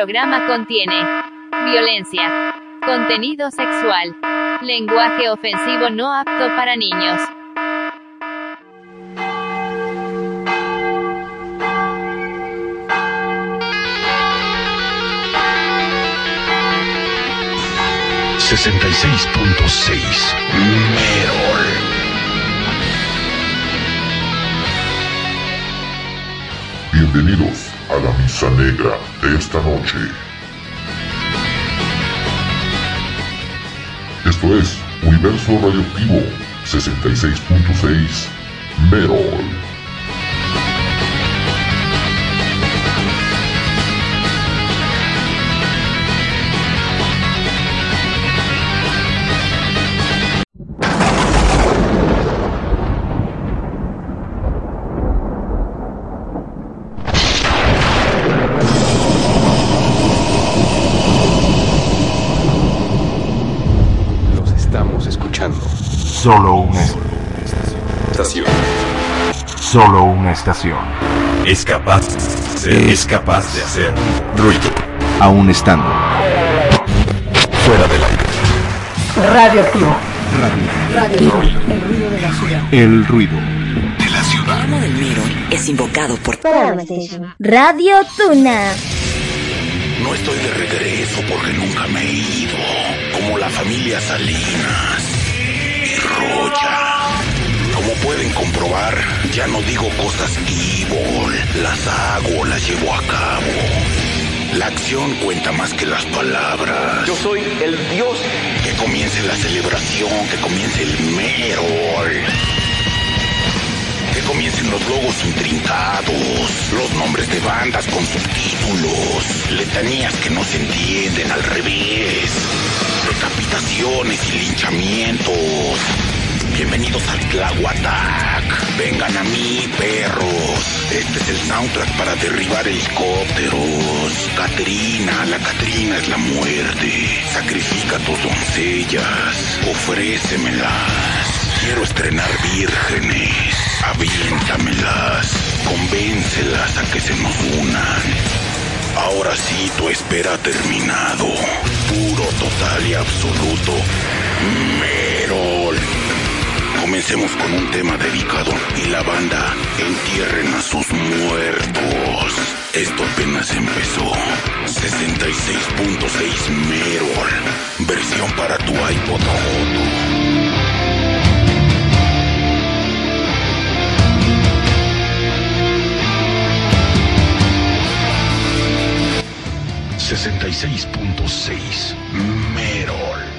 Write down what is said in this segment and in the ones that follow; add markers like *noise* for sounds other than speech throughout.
programa contiene violencia, contenido sexual, lenguaje ofensivo no apto para niños. Sesenta y seis punto seis Merol. Bienvenidos a la misa negra de esta noche. Esto es Universo Radioactivo 66.6 Merol. Solo una Estación. solo una estación. Es capaz, es capaz de hacer ruido. Aún estando Fuera del aire. Radioactivo. el ruido. De la ciudad. amo del Miro es invocado por Radio Tuna. No estoy de regreso porque nunca me he ido. Como la familia Salinas Roya. Como pueden comprobar, ya no digo cosas evil. Las hago, las llevo a cabo. La acción cuenta más que las palabras. Yo soy el dios. Que comience la celebración, que comience el Merol. Comiencen los logos intrincados, los nombres de bandas con subtítulos, letanías que no se entienden al revés, decapitaciones y linchamientos. Bienvenidos al Tlahuatac. Vengan a mí, perros. Este es el soundtrack para derribar helicópteros. Catrina, la Catrina es la muerte. Sacrifica tus doncellas. Ofrécemelas. Quiero estrenar vírgenes. Aviéntamelas. Convéncelas a que se nos unan. Ahora sí, tu espera ha terminado. Puro, total y absoluto. Merol. Comencemos con un tema dedicado y la banda entierren a sus muertos. Esto apenas empezó. 66.6 Merol. Versión para tu iPod Auto. Sesenta y seis punto seis Merol.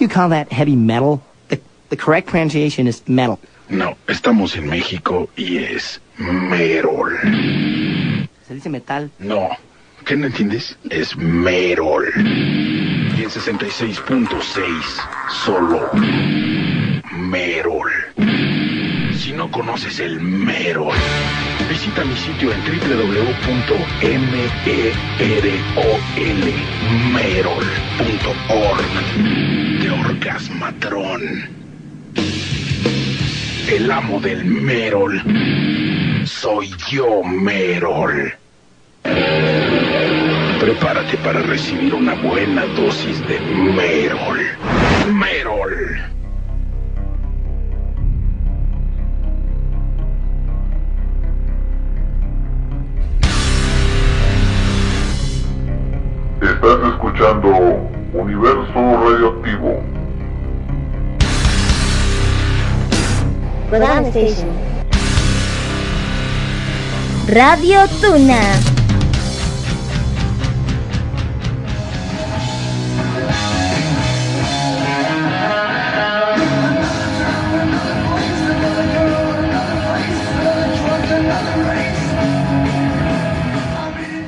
You call that heavy metal? The, the correct pronunciation is metal. No, estamos en México y es Merol. Se dice metal. No, ¿qué no entiendes? Es Merol. Y en 66.6, solo Merol. No conoces el Merol, visita mi sitio en www.merol.org de Orgasmatrón. El amo del Merol. Soy yo, Merol. Prepárate para recibir una buena dosis de Merol. Merol. Escuchando Universo Radioactivo. Radio Tuna.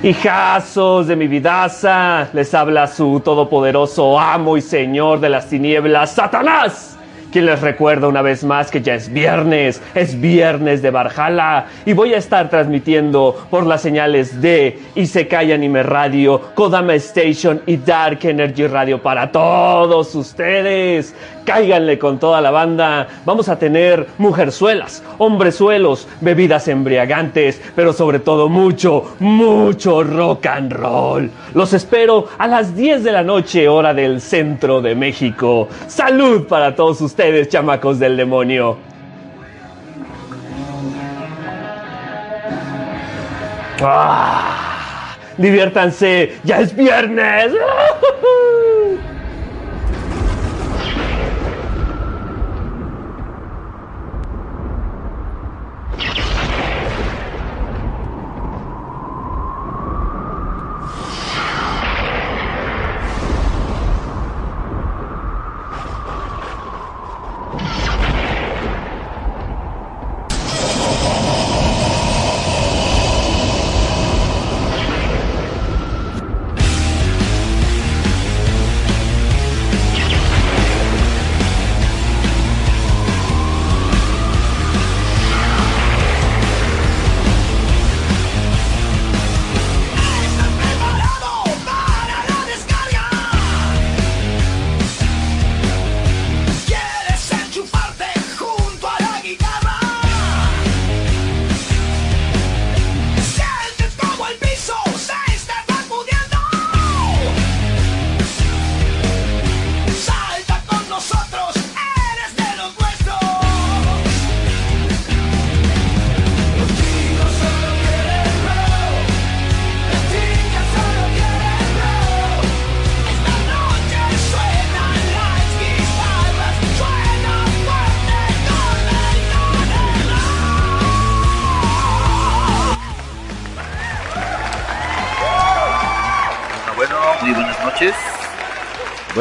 Hijazos de mi vidaza, les habla su todopoderoso amo y señor de las tinieblas, Satanás quien les recuerda una vez más que ya es viernes, es viernes de Barjala y voy a estar transmitiendo por las señales de Isekai Anime Radio, Kodama Station y Dark Energy Radio para todos ustedes. Cáiganle con toda la banda. Vamos a tener mujerzuelas, hombrezuelos, bebidas embriagantes, pero sobre todo mucho, mucho rock and roll. Los espero a las 10 de la noche, hora del centro de México. Salud para todos ustedes, chamacos del demonio. ¡Ah! Diviértanse, ya es viernes. *laughs*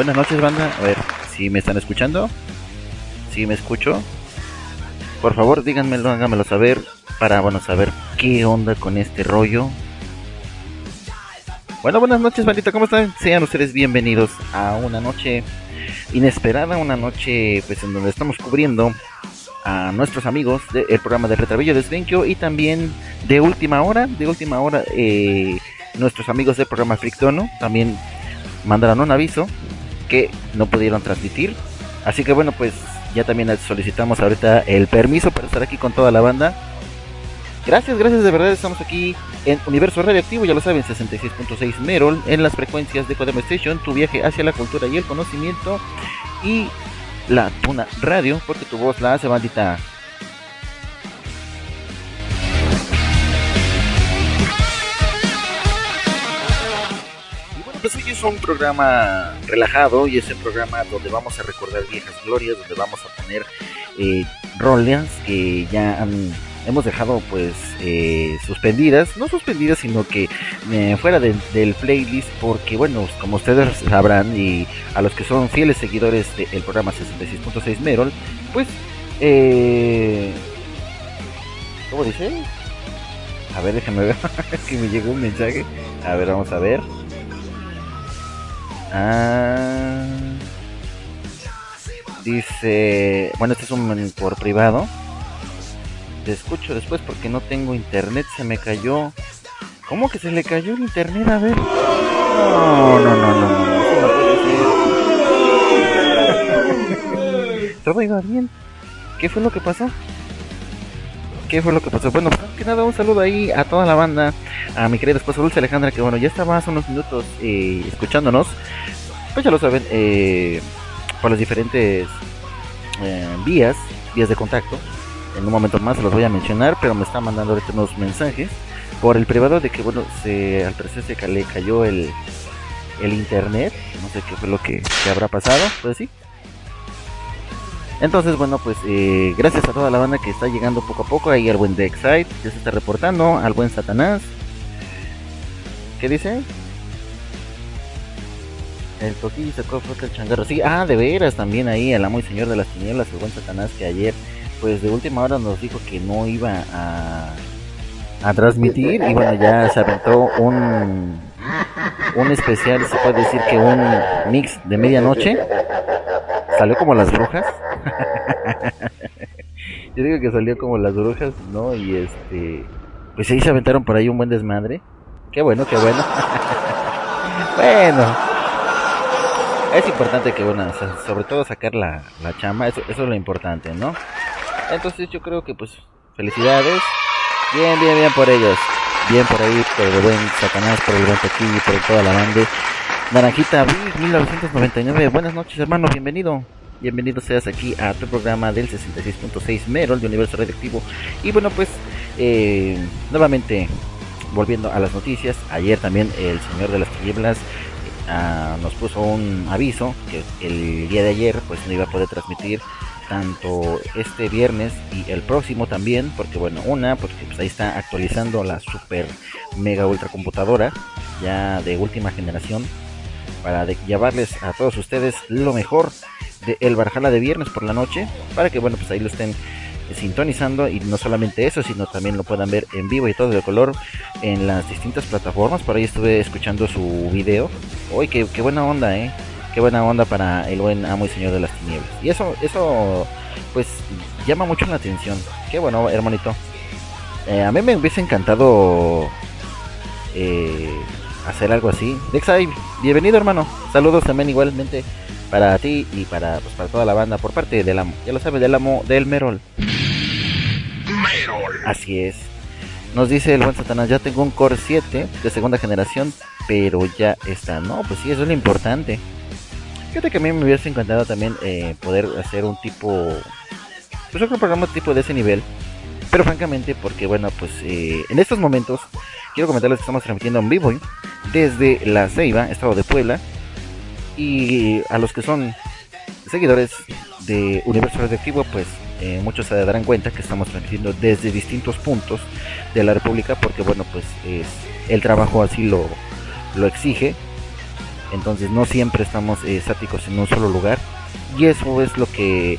Buenas noches, banda. A ver, si me están escuchando, si me escucho, por favor díganmelo, háganmelo saber para, bueno, saber qué onda con este rollo. Bueno, buenas noches, bandita, ¿cómo están? Sean ustedes bienvenidos a una noche inesperada, una noche pues en donde estamos cubriendo a nuestros amigos del programa de Retrabillo de Svenkio y también de última hora, de última hora, eh, nuestros amigos del programa Frictono también mandaron un aviso que no pudieron transmitir. Así que bueno, pues ya también solicitamos ahorita el permiso para estar aquí con toda la banda. Gracias, gracias de verdad. Estamos aquí en Universo Radioactivo, ya lo saben, 66.6 Merol, en las frecuencias de Codemo Station, tu viaje hacia la cultura y el conocimiento. Y la Tuna Radio, porque tu voz la hace bandita. Pues hoy es un programa relajado y es un programa donde vamos a recordar viejas glorias, donde vamos a poner eh, que ya hemos dejado pues eh, suspendidas, no suspendidas, sino que eh, fuera de- del playlist, porque bueno, como ustedes sabrán y a los que son fieles seguidores del programa 66.6 Merol, pues, eh, ¿cómo dice? A ver, déjame ver, *laughs* que me llegó un mensaje. A ver, vamos a ver. Ah, dice, bueno, este es un por privado. Te escucho después porque no tengo internet, se me cayó. ¿Cómo que se le cayó el internet? A ver. No, no, no, no, no. *laughs* Todo iba bien. ¿Qué fue lo que pasó? ¿Qué fue lo que pasó? Bueno, que nada, un saludo ahí a toda la banda, a mi querida esposa Dulce Alejandra, que bueno, ya estaba hace unos minutos eh, escuchándonos. Pues ya lo saben, eh, por las diferentes eh, vías, vías de contacto. En un momento más los voy a mencionar, pero me está mandando ahorita unos mensajes por el privado de que, bueno, se, al parecer se le cayó el, el internet. No sé qué fue lo que, que habrá pasado, pues sí. Entonces, bueno, pues eh, gracias a toda la banda que está llegando poco a poco. Ahí al buen Dexite ya se está reportando. Al buen Satanás. ¿Qué dice? El toquillo sacó foto el changarro. Sí, ah, de veras, también ahí el amo y señor de las tinieblas, el buen Satanás, que ayer, pues de última hora nos dijo que no iba a transmitir. Y bueno, ya se aventó un, un especial, se puede decir que un mix de medianoche. Salió como las brujas. *laughs* Yo digo que salió como las brujas, ¿no? Y este, pues ahí se aventaron por ahí un buen desmadre. Qué bueno, qué bueno. *laughs* bueno. Es importante que, bueno, so- sobre todo sacar la, la chama, eso, eso es lo importante, ¿no? Entonces yo creo que, pues, felicidades. Bien, bien, bien por ellos. Bien por ahí, por el buen Satanás, por el buen Tequillo, por toda la banda. Naranjita Big 1999. Buenas noches, hermano, bienvenido. Bienvenido seas aquí a tu programa del 66.6 Merol de Universo Radioactivo. Y bueno, pues, eh, nuevamente, volviendo a las noticias, ayer también el señor de las tinieblas ah, nos puso un aviso que el día de ayer pues no iba a poder transmitir tanto este viernes y el próximo también, porque bueno, una, porque pues ahí está actualizando la super mega ultra computadora ya de última generación para llevarles a todos ustedes lo mejor de el Barjala de viernes por la noche, para que bueno, pues ahí lo estén sintonizando y no solamente eso, sino también lo puedan ver en vivo y todo de color en las distintas plataformas. Por ahí estuve escuchando su video. Uy, qué, qué buena onda, eh. Qué buena onda para el buen amo y señor de las tinieblas. Y eso, eso, pues, llama mucho la atención. Qué bueno, hermanito. Eh, a mí me hubiese encantado eh, hacer algo así. Dexai, bienvenido, hermano. Saludos también igualmente para ti y para, pues, para toda la banda por parte del amo. Ya lo sabes, del amo del Merol. Así es. Nos dice el buen Satanás, ya tengo un Core 7 de segunda generación, pero ya está. No, pues sí, eso es lo importante. Fíjate que a mí me hubiese encantado también eh, poder hacer un tipo, pues otro programa tipo de ese nivel. Pero francamente, porque bueno, pues eh, en estos momentos quiero comentarles que estamos transmitiendo en vivo ¿eh? desde La Ceiba, estado de Puebla. Y a los que son seguidores de Universo Radioactivo, pues muchos se darán cuenta que estamos transmitiendo desde distintos puntos de la República, porque bueno, pues es, el trabajo así lo, lo exige. Entonces no siempre estamos eh, estáticos en un solo lugar. Y eso es lo que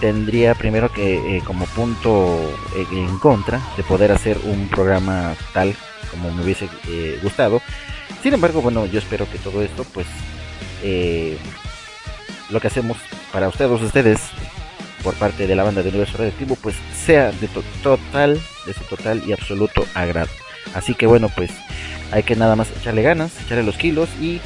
tendría primero que eh, como punto eh, en contra de poder hacer un programa tal como me hubiese gustado. Sin embargo, bueno, yo espero que todo esto pues lo que hacemos para ustedes, ustedes por parte de la banda de Universo Radioactivo, pues sea de to- total, de su total y absoluto agrado. Así que bueno, pues hay que nada más echarle ganas, echarle los kilos y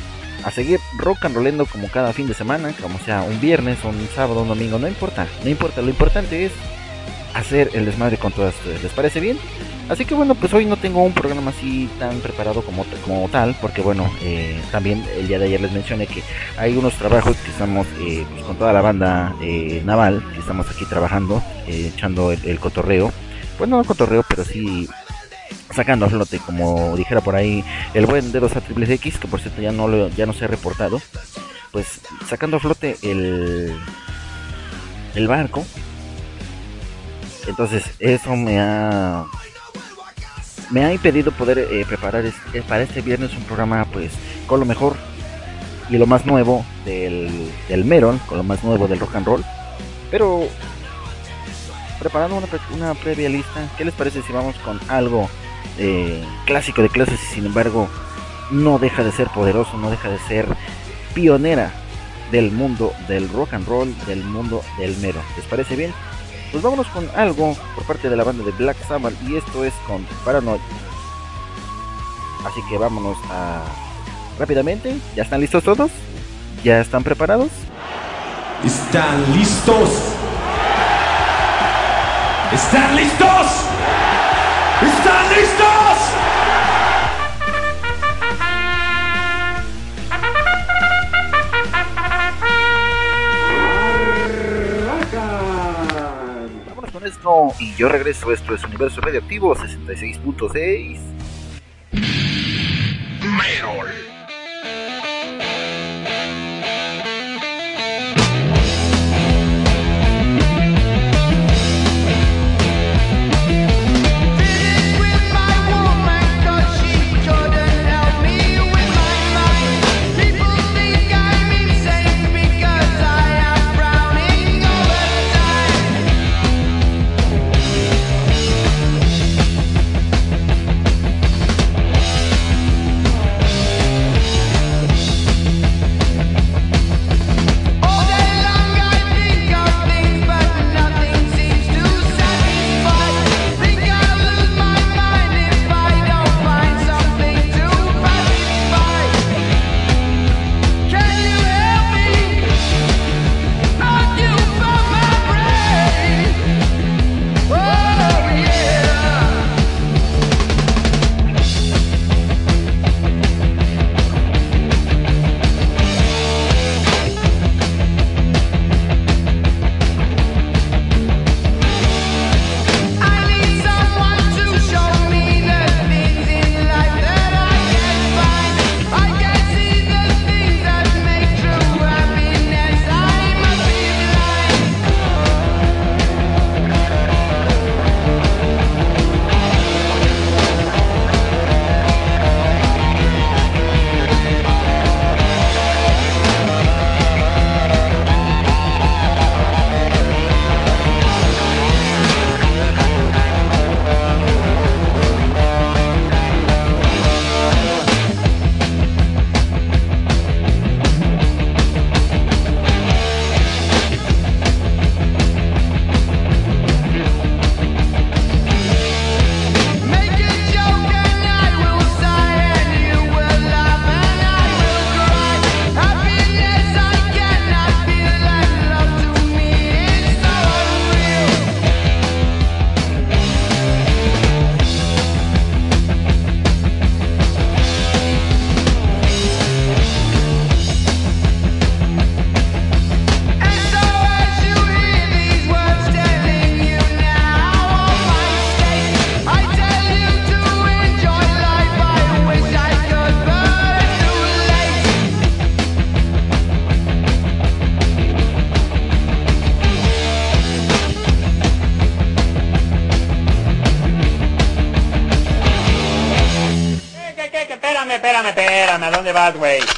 a seguir rock and rollando como cada fin de semana, como sea un viernes, un sábado, un domingo, no importa, no importa, lo importante es hacer el desmadre con todas ustedes. ¿Les parece bien? Así que bueno, pues hoy no tengo un programa así tan preparado como, como tal, porque bueno, eh, también el día de ayer les mencioné que hay unos trabajos que estamos eh, pues, con toda la banda eh, naval, que estamos aquí trabajando, eh, echando el, el cotorreo. Pues no el cotorreo, pero sí sacando a flote, como dijera por ahí el buen dedos a triple X, que por cierto ya no, lo, ya no se ha reportado, pues sacando a flote el, el barco. Entonces eso me ha me ha impedido poder eh, preparar este- para este viernes un programa pues con lo mejor y lo más nuevo del, del Meron, con lo más nuevo del rock and roll. Pero preparando una, pre- una previa lista, ¿qué les parece si vamos con algo eh, clásico de clases y sin embargo no deja de ser poderoso, no deja de ser pionera del mundo del rock and roll, del mundo del mero? ¿Les parece bien? Pues vámonos con algo por parte de la banda de Black Sabbath y esto es con Paranoid. Así que vámonos a rápidamente. ¿Ya están listos todos? ¿Ya están preparados? ¿Están listos? ¿Están listos? ¿Están listos? Vámonos con esto y yo regreso. Esto es Universo Radioactivo 66.6. Merol. Espérame. ¿A dónde vas,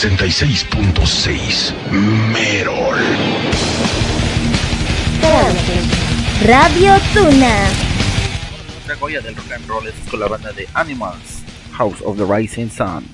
66.6 Merol. Radio Tuna. Otra joya del rock and roll es con la banda de Animals, House of the Rising Sun.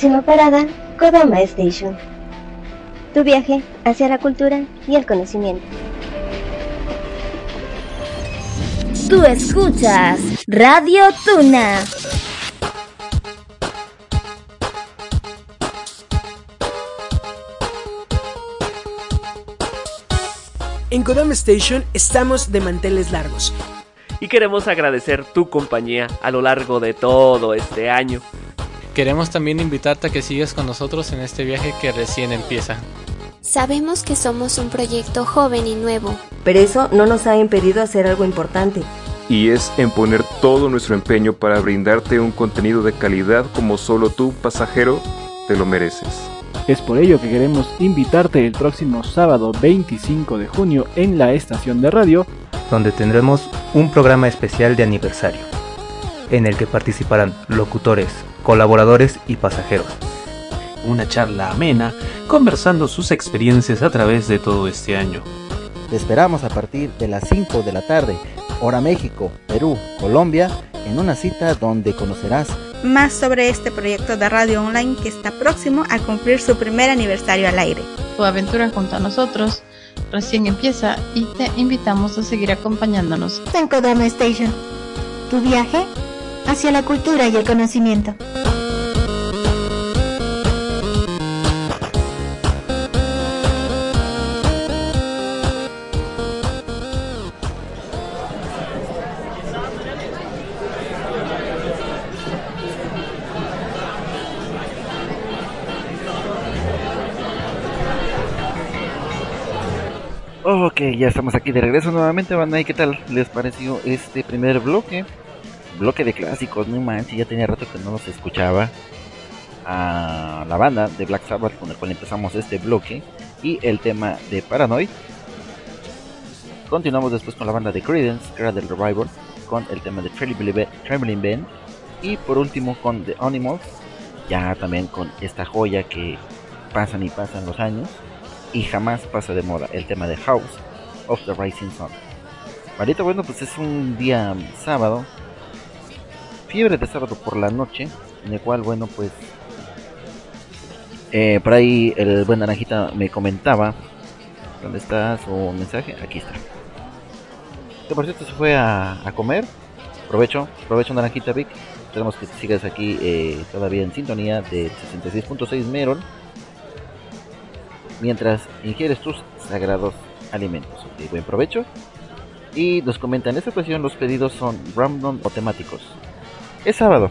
Próxima parada, Kodama Station. Tu viaje hacia la cultura y el conocimiento. Tú escuchas Radio Tuna. En Kodama Station estamos de manteles largos. Y queremos agradecer tu compañía a lo largo de todo este año. Queremos también invitarte a que sigas con nosotros en este viaje que recién empieza. Sabemos que somos un proyecto joven y nuevo. Pero eso no nos ha impedido hacer algo importante. Y es en poner todo nuestro empeño para brindarte un contenido de calidad como solo tú, pasajero, te lo mereces. Es por ello que queremos invitarte el próximo sábado 25 de junio en la estación de radio, donde tendremos un programa especial de aniversario, en el que participarán locutores, colaboradores y pasajeros. Una charla amena, conversando sus experiencias a través de todo este año. Te esperamos a partir de las 5 de la tarde, hora México, Perú, Colombia, en una cita donde conocerás más sobre este proyecto de radio online que está próximo a cumplir su primer aniversario al aire. Tu aventura junto a nosotros recién empieza y te invitamos a seguir acompañándonos. En Kodama Station, tu viaje hacia la cultura y el conocimiento. Ok, ya estamos aquí de regreso nuevamente, banda. ¿Y qué tal les pareció este primer bloque? Bloque de clásicos, no manches, ya tenía rato que no los escuchaba. A la banda de Black Sabbath con el cual empezamos este bloque y el tema de Paranoid. Continuamos después con la banda de Credence, que era del Revival, con el tema de Trembling Band. Y por último con The Animals, ya también con esta joya que pasan y pasan los años y jamás pasa de moda el tema de House of the Rising Sun. Ahorita, bueno, pues es un día sábado, fiebre de sábado por la noche, en el cual, bueno, pues eh, por ahí el buen Naranjita me comentaba, ¿dónde está su mensaje? Aquí está. Por cierto se fue a, comer, provecho, provecho Naranjita Vic, esperamos que sigas aquí eh, todavía en sintonía de 66.6 Merol mientras ingieres tus sagrados alimentos. Buen provecho. Y nos comentan, en esta ocasión los pedidos son random o temáticos. Es sábado.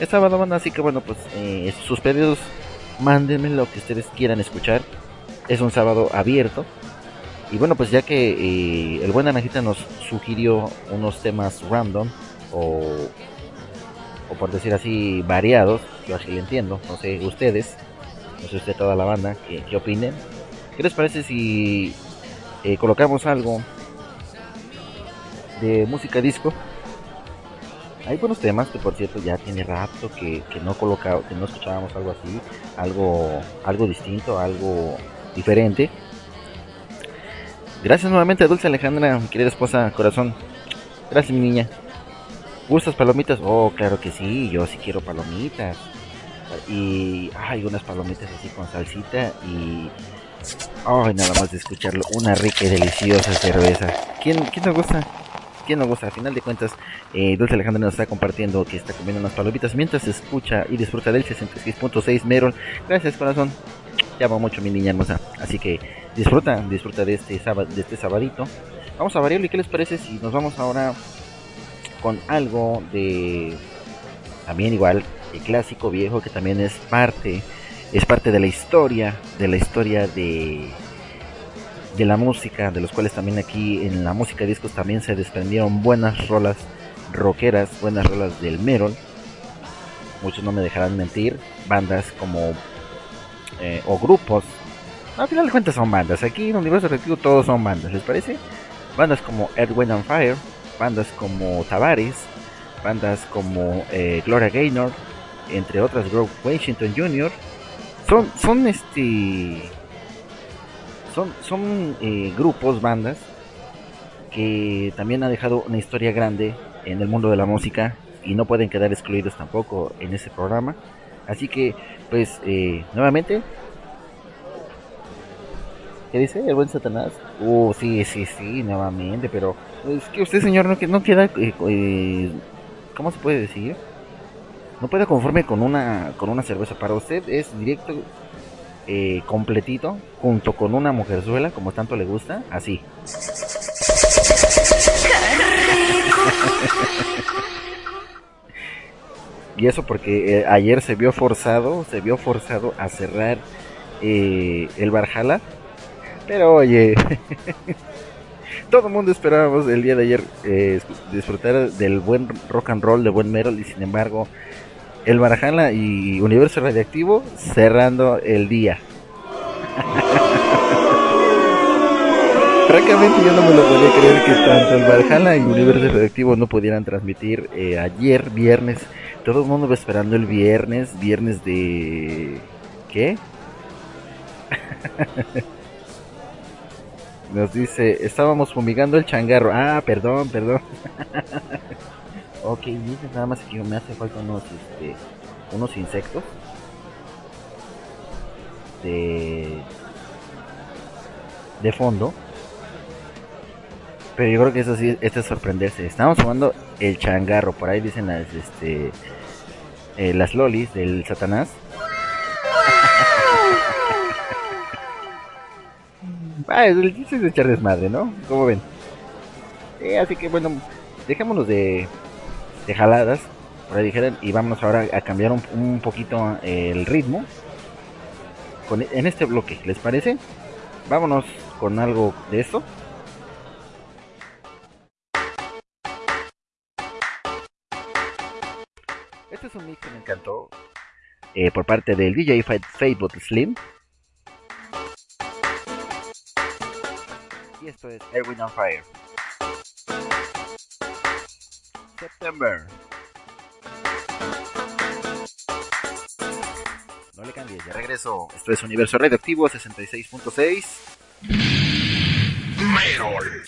Es sábado, banda, así que bueno, pues eh, sus pedidos, mándenme lo que ustedes quieran escuchar. Es un sábado abierto. Y bueno, pues ya que eh, el buen Anajita nos sugirió unos temas random o, o por decir así variados, yo así lo entiendo, no sé ustedes, no sé usted toda la banda, ¿qué, opinen? ¿Qué les parece si eh, colocamos algo de música disco? Hay buenos temas que por cierto ya tiene rato que, que no colocado, que no escuchábamos algo así, algo, algo distinto, algo diferente. Gracias nuevamente a Dulce Alejandra, mi querida esposa, corazón. Gracias mi niña. ¿Gustas palomitas? Oh, claro que sí, yo sí quiero palomitas y hay unas palomitas así con salsita y ay nada más de escucharlo una rica y deliciosa cerveza quién quién nos gusta quién nos gusta. A final de cuentas eh, Dulce Alejandra nos está compartiendo que está comiendo unas palomitas mientras escucha y disfruta del 66.6 Merol. Gracias corazón. Te amo mucho mi niña hermosa. Así que disfruta disfruta de este sábado de este sabadito. Vamos a variarlo y qué les parece si nos vamos ahora con algo de también igual el clásico viejo que también es parte es parte de la historia de la historia de de la música de los cuales también aquí en la música de discos también se desprendieron buenas rolas rockeras buenas rolas del Merol muchos no me dejarán mentir bandas como eh, o grupos. Al final de cuentas son bandas. Aquí en Universo Reactivo todos son bandas les parece bandas como Wind and Fire bandas como Tavares bandas como eh, Gloria Gaynor entre otras Groove Washington Jr. son son este son son eh, grupos bandas que también han dejado una historia grande en el mundo de la música y no pueden quedar excluidos tampoco en ese programa Así que, pues, eh, nuevamente. ¿Qué dice el buen Satanás? Uh, sí, sí, sí, nuevamente, pero es que usted, señor, no, no queda, eh, eh, ¿cómo se puede decir? No puede conforme con una, con una cerveza. Para usted es directo, eh, completito, junto con una mujerzuela, como tanto le gusta, así. *laughs* Y eso porque eh, ayer se vio forzado, se vio forzado a cerrar eh, el Valhalla. Pero oye, *laughs* todo el mundo esperábamos el día de ayer eh, disfrutar del buen rock and roll, de buen metal, y sin embargo, el Valhalla y Universo Radiactivo cerrando el día. Francamente yo no me lo podía creer que tanto el Valhalla y Universo Radioactivo no pudieran transmitir eh, ayer, viernes. Todo el mundo va esperando el viernes, viernes de... ¿Qué? *laughs* Nos dice, estábamos fumigando el changarro. Ah, perdón, perdón. *laughs* ok, dice nada más que me hace falta unos, este, unos insectos. De... De fondo. Pero yo creo que eso sí, esto es sorprenderse. Estamos jugando el changarro, por ahí dicen las, este, eh, las lolis del Satanás. *laughs* Ah, el chiste es echar desmadre, ¿no? Como ven. Eh, así que bueno, dejémonos de, de jaladas, por ahí dijeran, y vámonos ahora a cambiar un, un poquito eh, el ritmo. Con, en este bloque, ¿les parece? Vámonos con algo de esto. Este es un mix que me encantó eh, por parte del DJ Fateboot Slim. Y esto es Erwin on Fire. September. No le cambies, de regreso. Esto es Universo Radioactivo 66.6. Merol.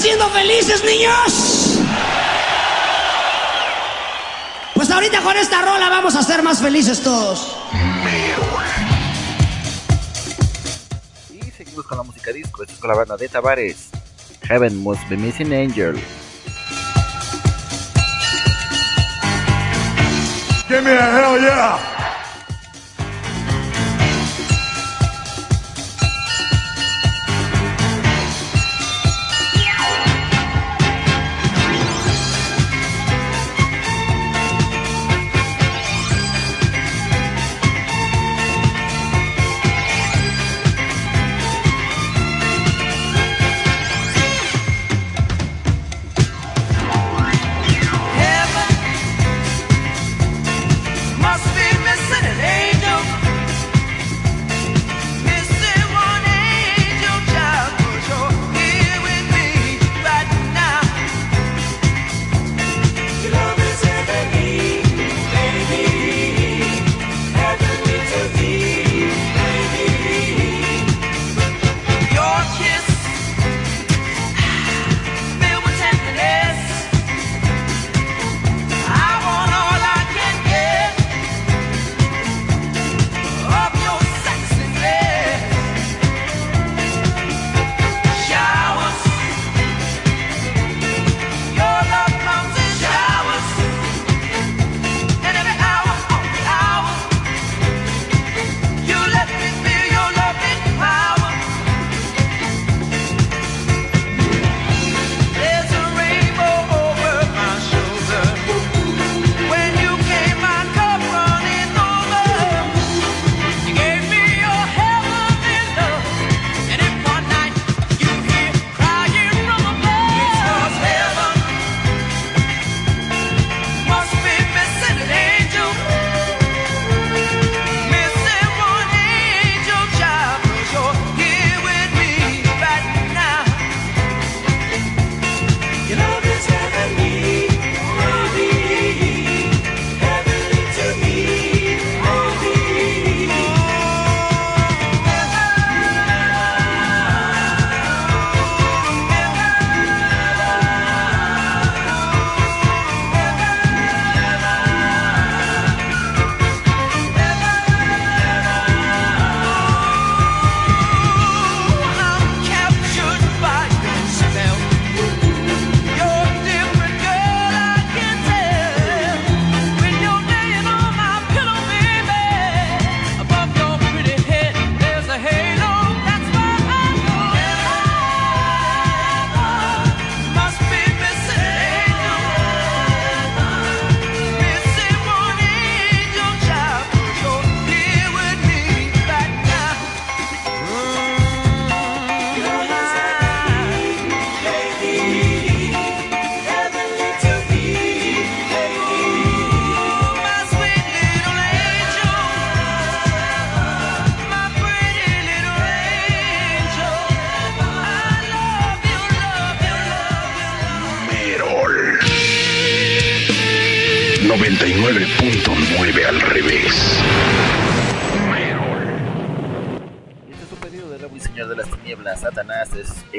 ¿Están siendo felices, niños? Pues ahorita con esta rola vamos a ser más felices todos. Y seguimos con la música disco. Esto es con la banda de Tavares. Heaven Must Be Missing Angel. Give me a hell yeah.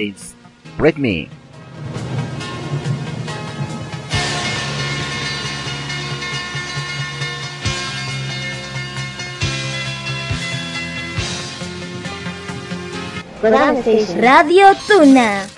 Es es Break Me. Kodama Station. Radio Tuna.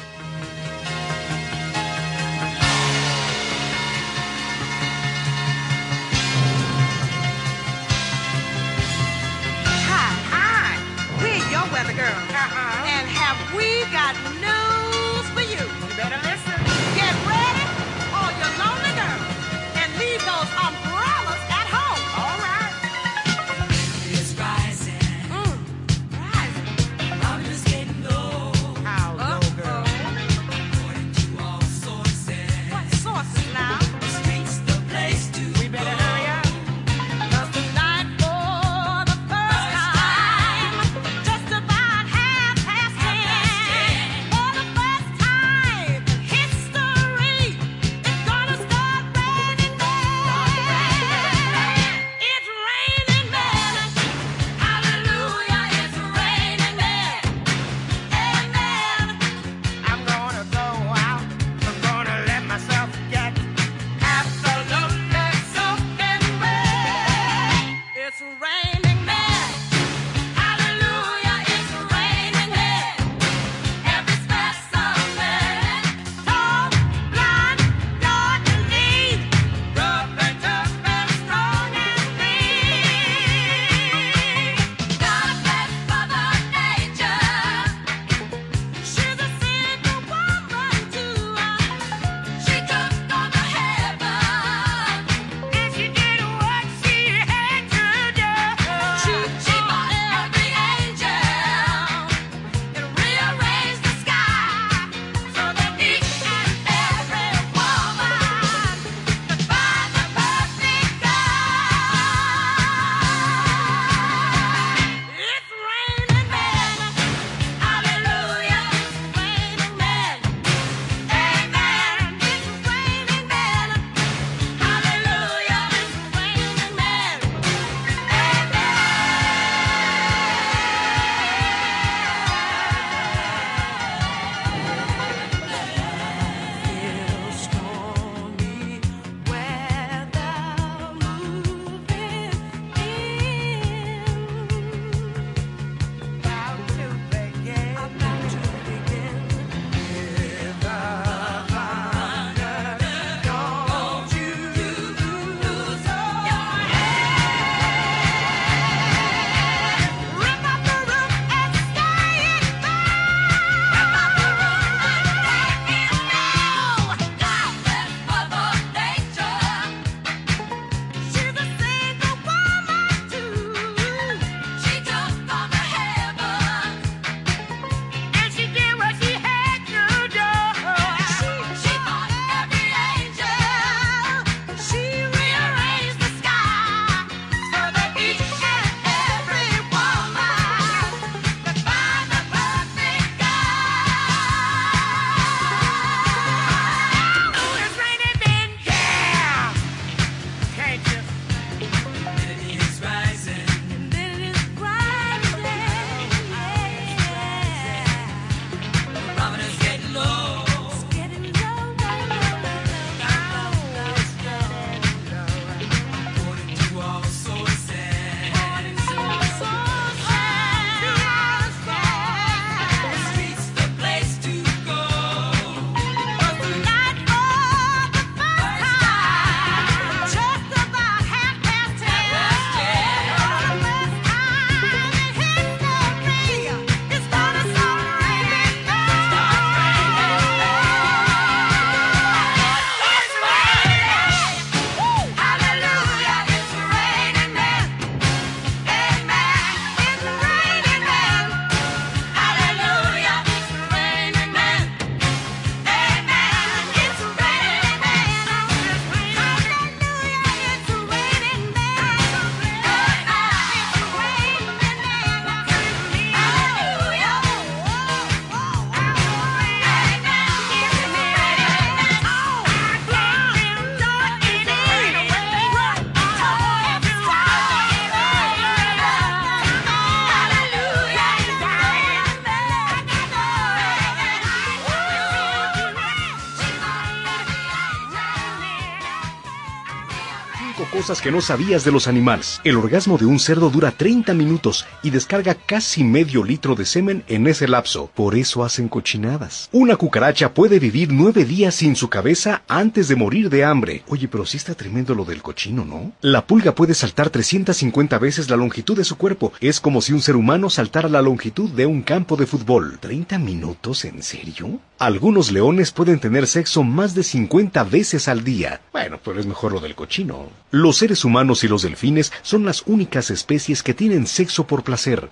Cosas que no sabías de los animales. El orgasmo de un cerdo dura 30 minutos y descarga casi medio litro de semen en ese lapso. Por eso hacen cochinadas. Una cucaracha puede vivir nueve días sin su cabeza antes de morir de hambre. Oye, pero sí está tremendo lo del cochino, ¿no? La pulga puede saltar 350 veces la longitud de su cuerpo. Es como si un ser humano saltara la longitud de un campo de fútbol. ¿30 minutos? ¿En serio? Algunos leones pueden tener sexo más de 50 veces al día. Bueno, pero es mejor lo del cochino. Los seres humanos y los delfines son las únicas especies que tienen sexo por placer.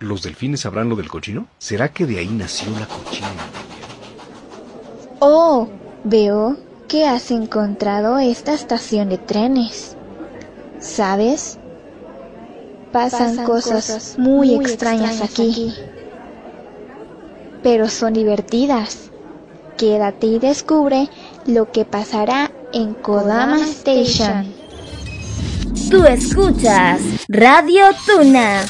¿Los delfines sabrán lo del cochino? ¿Será que de ahí nació la cochina? Oh, veo que has encontrado esta estación de trenes. ¿Sabes? Pasan, Pasan cosas, cosas muy, muy extrañas, extrañas aquí. Pero son divertidas. Quédate y descubre lo que pasará en Kodama Station. Tú escuchas Radio Tuna.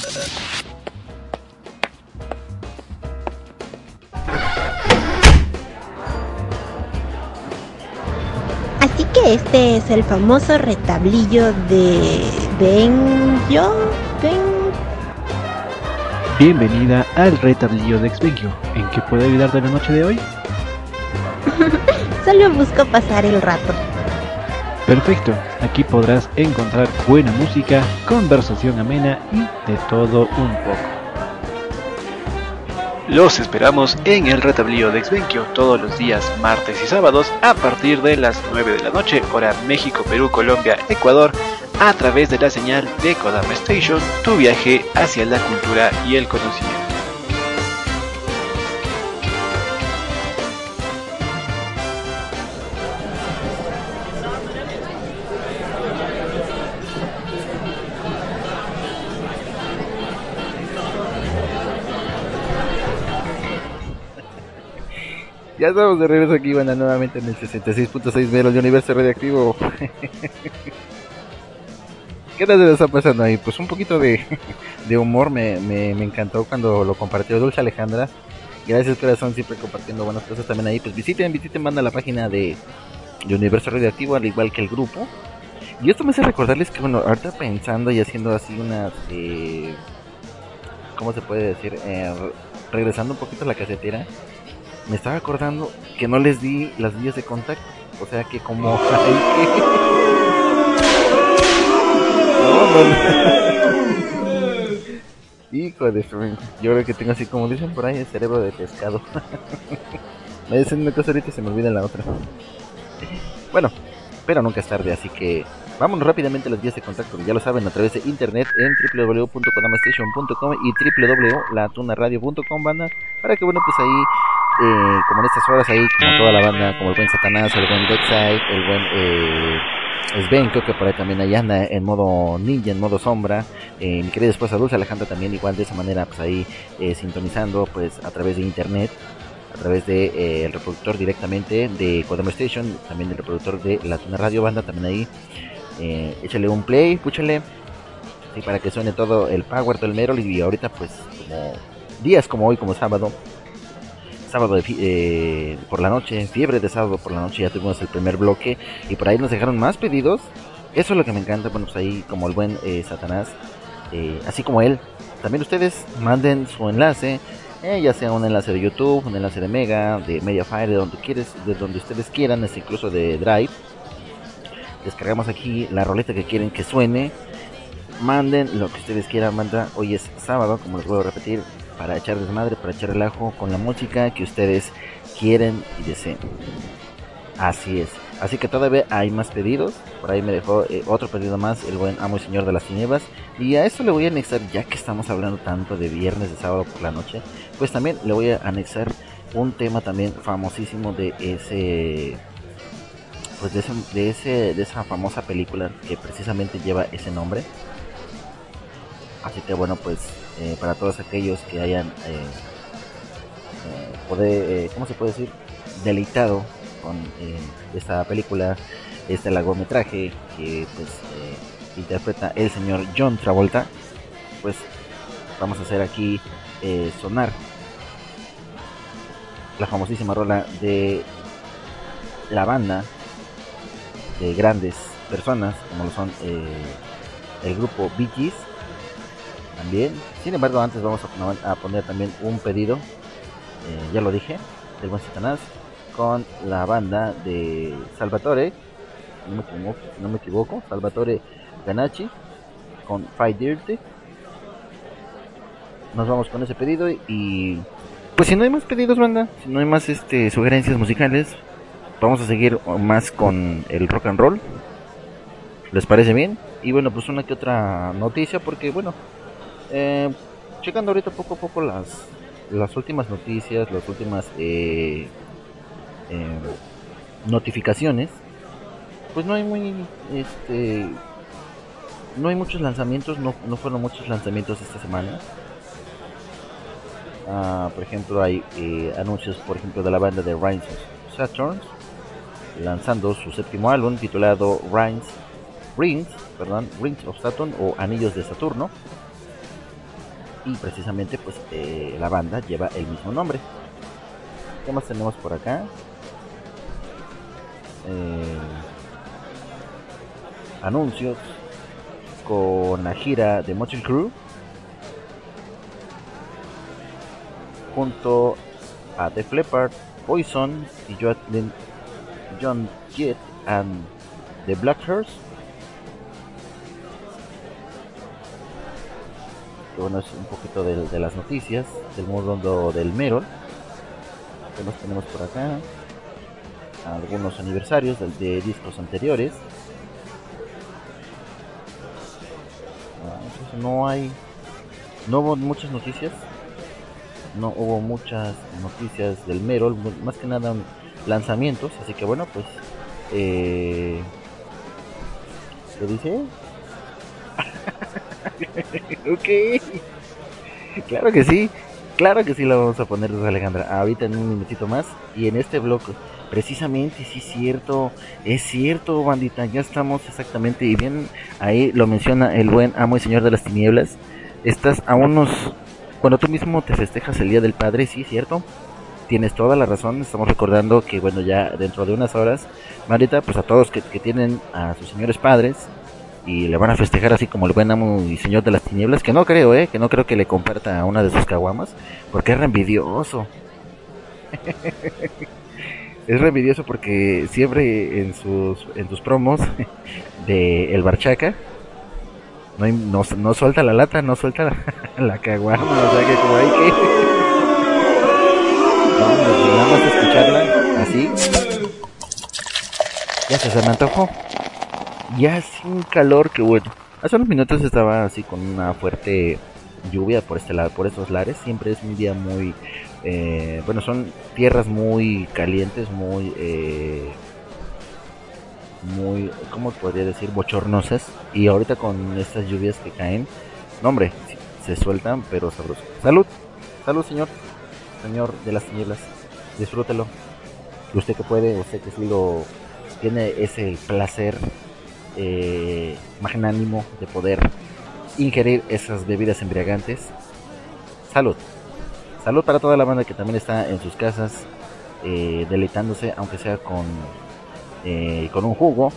Así que este es el famoso retablillo de Benjo. Ben... Bienvenida al retablillo de Exvenio. ¿En qué puedo ayudarte la noche de hoy? *laughs* Solo busco pasar el rato. Perfecto, aquí podrás encontrar buena música, conversación amena y de todo un poco. Los esperamos en el retablillo de Exvenquio todos los días martes y sábados a partir de las 9 de la noche, hora México, Perú, Colombia, Ecuador, a través de la señal de Kodama Station, tu viaje hacia la cultura y el conocimiento. Ya estamos de regreso aquí, banda, nuevamente en el 66.6 Meros de Universo Radioactivo. ¿Qué se está pasando ahí? Pues un poquito *laughs* de, humor me, me, me encantó cuando lo compartió Dulce Alejandra. Gracias corazón, siempre compartiendo buenas cosas también ahí. Pues visiten, visiten, manda la página de, de Universo Radioactivo, al igual que el grupo. Y esto me hace recordarles que, bueno, ahorita pensando y haciendo así unas... Eh, ¿Cómo se puede decir? Eh, regresando un poquito a la casetera me estaba acordando que no les di las vías de contacto. O sea que como... *laughs* Hijo de Yo creo que tengo así como dicen por ahí el cerebro de pescado. *laughs* me dicen una cosa ahorita y se me olvida la otra. Bueno, pero nunca es tarde, así que vámonos rápidamente a las vías de contacto. Ya lo saben, a través de internet en www.kodamastation.com y www.latunaradio.com para que bueno, pues ahí, eh, como en estas horas ahí, como toda la banda, como el buen Satanás, el buen Deckside, el buen eh, Sven, creo que por ahí también ahí anda en modo ninja, en modo sombra, eh, mi querida esposa Dulce Alejandra también igual de esa manera, pues ahí eh, sintonizando pues a través de internet a través de eh, el reproductor directamente de Kodama Station, también el reproductor de la Tuna Radio Banda, también ahí. Eh, échale un play, púchale, sí, para que suene todo el power del Merol y ahorita pues como días como hoy, como sábado, sábado de eh, por la noche, fiebre de sábado por la noche, ya tuvimos el primer bloque y por ahí nos dejaron más pedidos. Eso es lo que me encanta, bueno, pues ahí como el buen eh, Satanás, eh, así como él. También ustedes manden su enlace, eh, ya sea un enlace de YouTube, un enlace de Mega, de Mediafire, de donde quieres, de donde ustedes quieran, es incluso de Drive. Descargamos aquí la roleta que quieren que suene. Manden lo que ustedes quieran, manda. Hoy es sábado, como les vuelvo a repetir, para echar desmadre, para echar relajo con la música que ustedes quieren y deseen. Así es. Así que todavía hay más pedidos. Por ahí me dejó eh, otro pedido más, el buen amo y señor de las tinieblas. Y a esto le voy a anexar, ya que estamos hablando tanto de viernes, de sábado por la noche, pues también le voy a anexar un tema también famosísimo de ese pues de, ese, de, ese, de esa famosa película que precisamente lleva ese nombre. Así que bueno, pues eh, para todos aquellos que hayan, eh, eh, poder, ¿cómo se puede decir? Deleitado con esta película, este largometraje que pues interpreta el señor John Travolta, pues vamos a hacer aquí sonar la famosísima rola de la banda de grandes personas, como lo son el grupo Bee Gees, también. Sin embargo, antes vamos a, poner también un pedido, eh, ya lo dije, del buen Satanás, con la banda de Salvatore, no no me equivoco Salvatore Ganacci, con Fight Dirty. Nos vamos con ese pedido y pues si no hay más pedidos, banda, si no hay más este sugerencias musicales, vamos a seguir más con el rock and roll. ¿Les parece bien? Y bueno, pues una que otra noticia, porque bueno, eh, checando ahorita poco a poco las, las últimas noticias, las últimas eh, eh, notificaciones, pues no hay muy, este, no hay muchos lanzamientos, no, no fueron muchos lanzamientos esta semana. Ah, por ejemplo, hay eh, anuncios, por ejemplo, de la banda de Rhymes of Saturn lanzando su séptimo álbum titulado Rhymes, Rings, perdón, Rings of Saturn o Anillos de Saturno. Y precisamente, pues eh, la banda lleva el mismo nombre. ¿Qué más tenemos por acá? Eh, anuncios con la gira de Motley Crew junto a The Leppard, Poison y John Jett and The Blackhearts. Bueno, es un poquito de, las noticias del mundo del Merol. Que nos tenemos por acá. Algunos aniversarios de, discos anteriores. Ah, entonces no hay. No hubo muchas noticias. No hubo muchas noticias del Merol. Más que nada lanzamientos. Así que bueno, pues. Eh, ¿Qué dice? Ok. Claro que sí. Claro que sí la vamos a poner, Alejandra. Ahorita en un minutito más. Y en este bloque. Precisamente, sí cierto. Es cierto, bandita. Ya estamos exactamente. Y bien, ahí lo menciona el buen amo y señor de las tinieblas. Estás a unos. Cuando tú mismo te festejas el Día del Padre, sí, cierto. Tienes toda la razón. Estamos recordando que, bueno, ya dentro de unas horas, Marita, pues a todos que tienen a sus señores padres y le van a festejar así como el buen amo y señor de las tinieblas, que no creo, eh, que no creo que le comparta a una de sus caguamas, porque es re envidioso. *laughs* es re envidioso porque siempre en sus en sus promos de El Barchaca no, no, no suelta la lata, no suelta *laughs* la, caguama, o sea que como hay que Vamos, nada escucharla así. Ya se, se me antojó. Ya sin calor que bueno. Hace unos minutos estaba así con una fuerte lluvia por este lado, por estos lares. Siempre es un día muy, eh, bueno, son tierras muy calientes, muy, eh, muy, ¿cómo podría decir? Bochornosas. Y ahorita con estas lluvias que caen, no hombre, se sueltan, pero sabroso. Salud, salud señor, señor de las tinieblas, disfrútelo. Usted que puede, usted que sí lo tiene ese placer eh, magnánimo de poder ingerir esas bebidas embriagantes. Salud. Salud para toda la banda que también está en sus casas eh, deleitándose, aunque sea con, eh, con un jugo.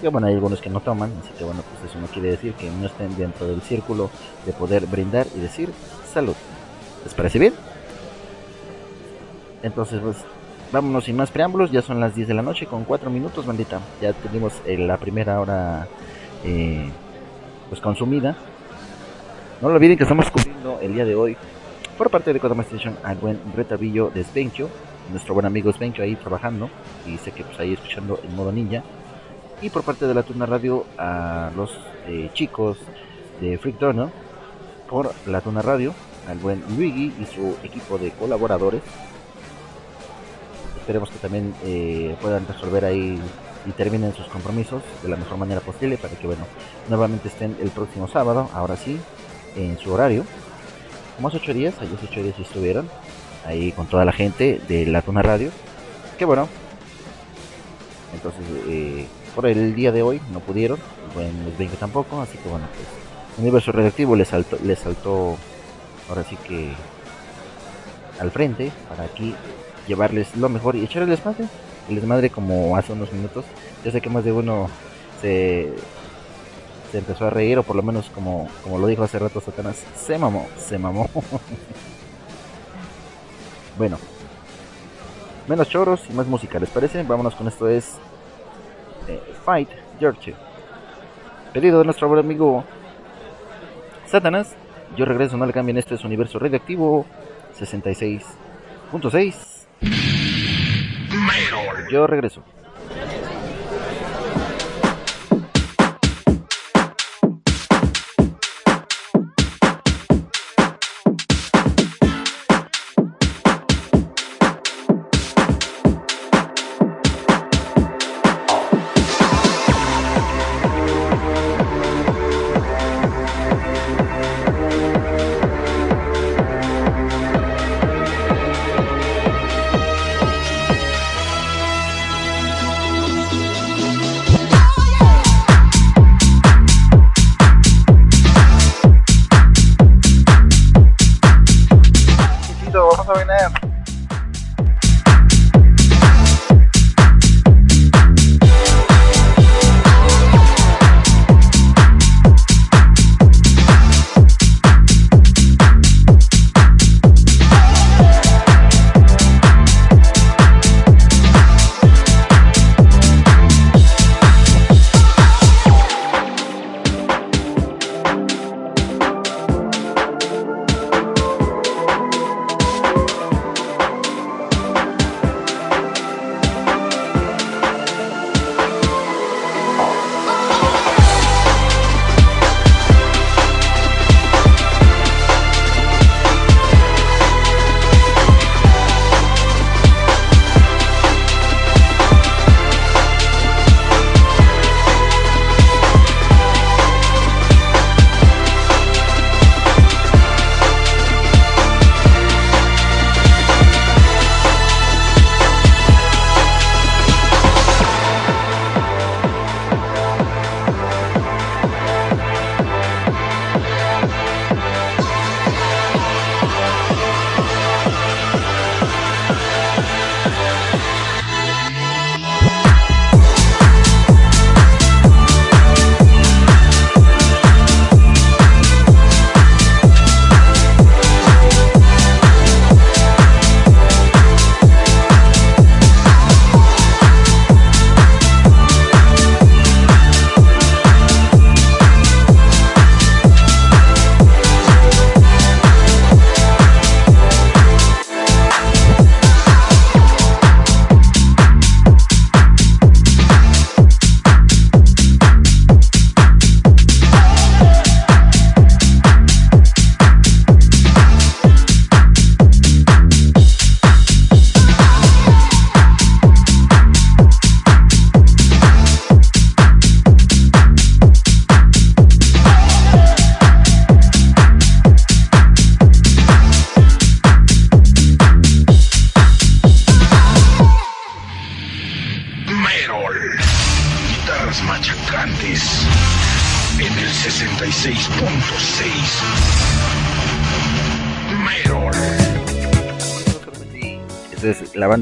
Que bueno, hay algunos que no toman, así que bueno, pues eso no quiere decir que no estén dentro del círculo de poder brindar y decir salud. ¿Les parece bien? Entonces, pues vámonos sin más preámbulos. Ya son las 10 de la noche con 4 minutos, bandita. Ya tenemos eh, la primera hora eh, pues consumida. No lo olviden que estamos cubriendo el día de hoy por parte de Kodama Station al buen Retavillo de Svenkio, nuestro buen amigo Svenkio ahí trabajando y sé que pues ahí escuchando en modo ninja. Y por parte de la Tuna Radio a los eh, chicos de Freak por la Tuna Radio, al buen Luigi y su equipo de colaboradores esperemos que también eh, puedan resolver ahí y terminen sus compromisos de la mejor manera posible para que bueno nuevamente estén el próximo sábado ahora sí en su horario. Como hace ocho días ayer hace ocho días sí estuvieron ahí con toda la gente de la Tuna Radio que bueno entonces eh, por el día de hoy no pudieron bueno los 20 tampoco así que bueno pues universo radioactivo les saltó les saltó ahora sí que al frente para aquí llevarles lo mejor y echar el desmadre. El desmadre como hace unos minutos. Yo sé que más de uno se, empezó a reír, o por lo menos como, como lo dijo hace rato Satanás, se mamó, se mamó. *laughs* bueno, menos choros y más música, ¿les parece? Vámonos con esto es eh, Fight George. Pedido de nuestro buen amigo Satanás. Yo regreso, no le cambien, este es Universo Radioactivo 66.6. Yo regreso.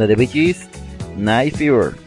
De Bee Gees, Night Fever.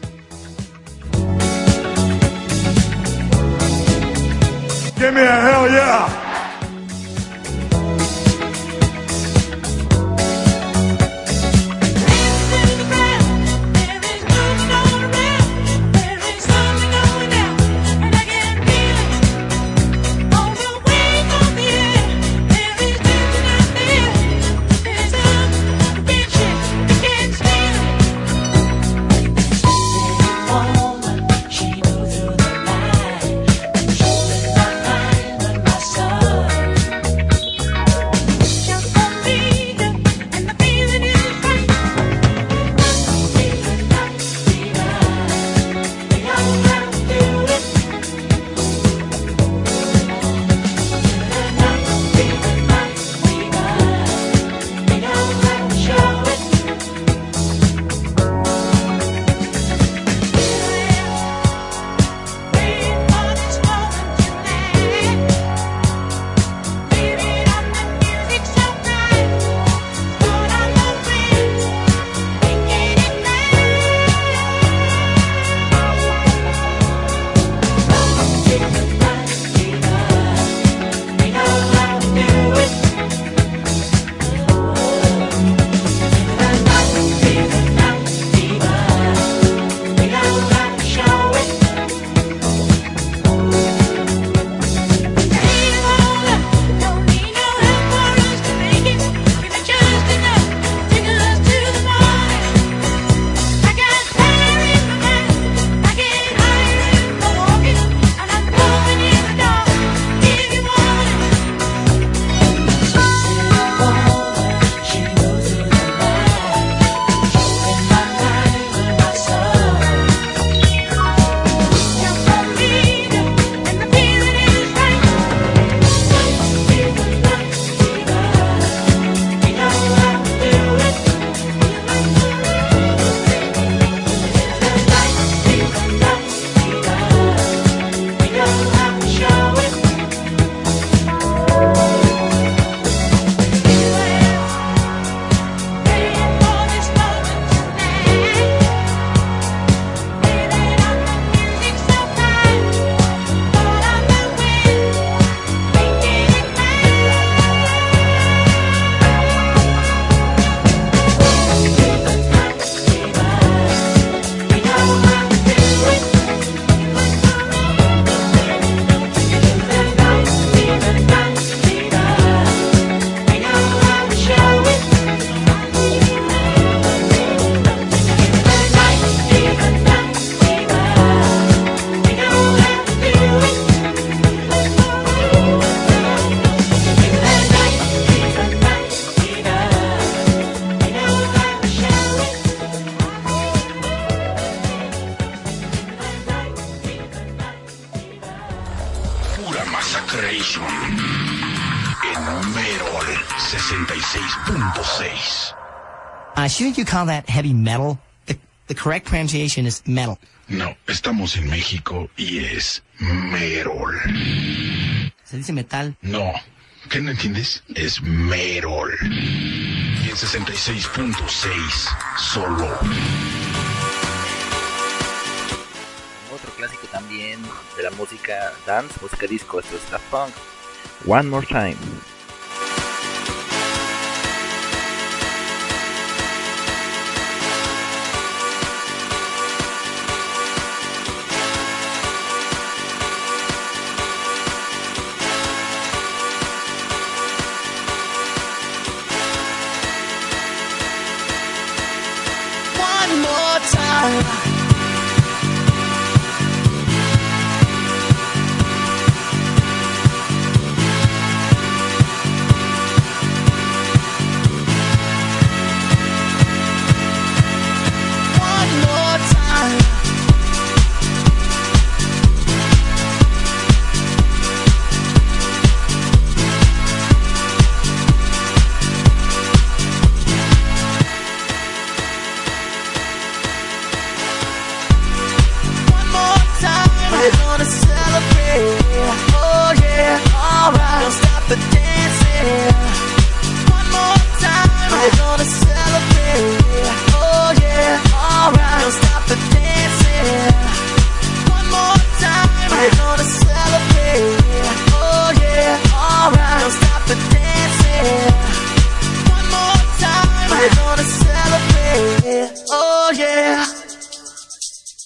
Uh, shouldn't you call that heavy metal? The, the correct pronunciation is metal. No, estamos en México y es Merol. Se dice metal. No, ¿qué no entiendes? Es Merol. Y en 66.6 solo. Otro clásico también de la música dance, música disco, esto es Daft Punk. One More Time.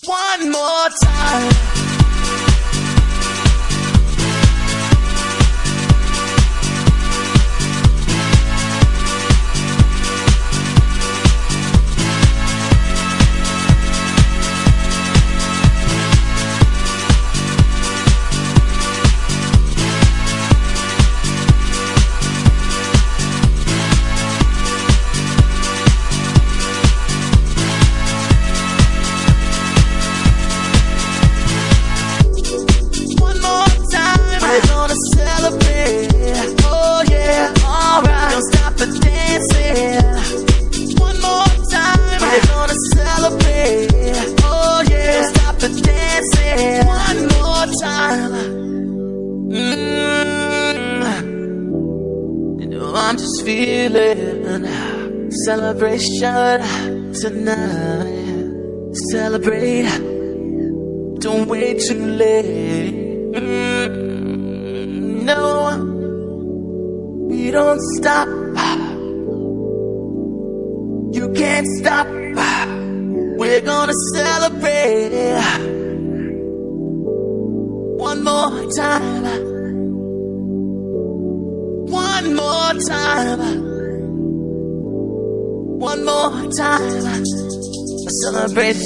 One more time. Celebration tonight. Celebrate. Don't wait too late.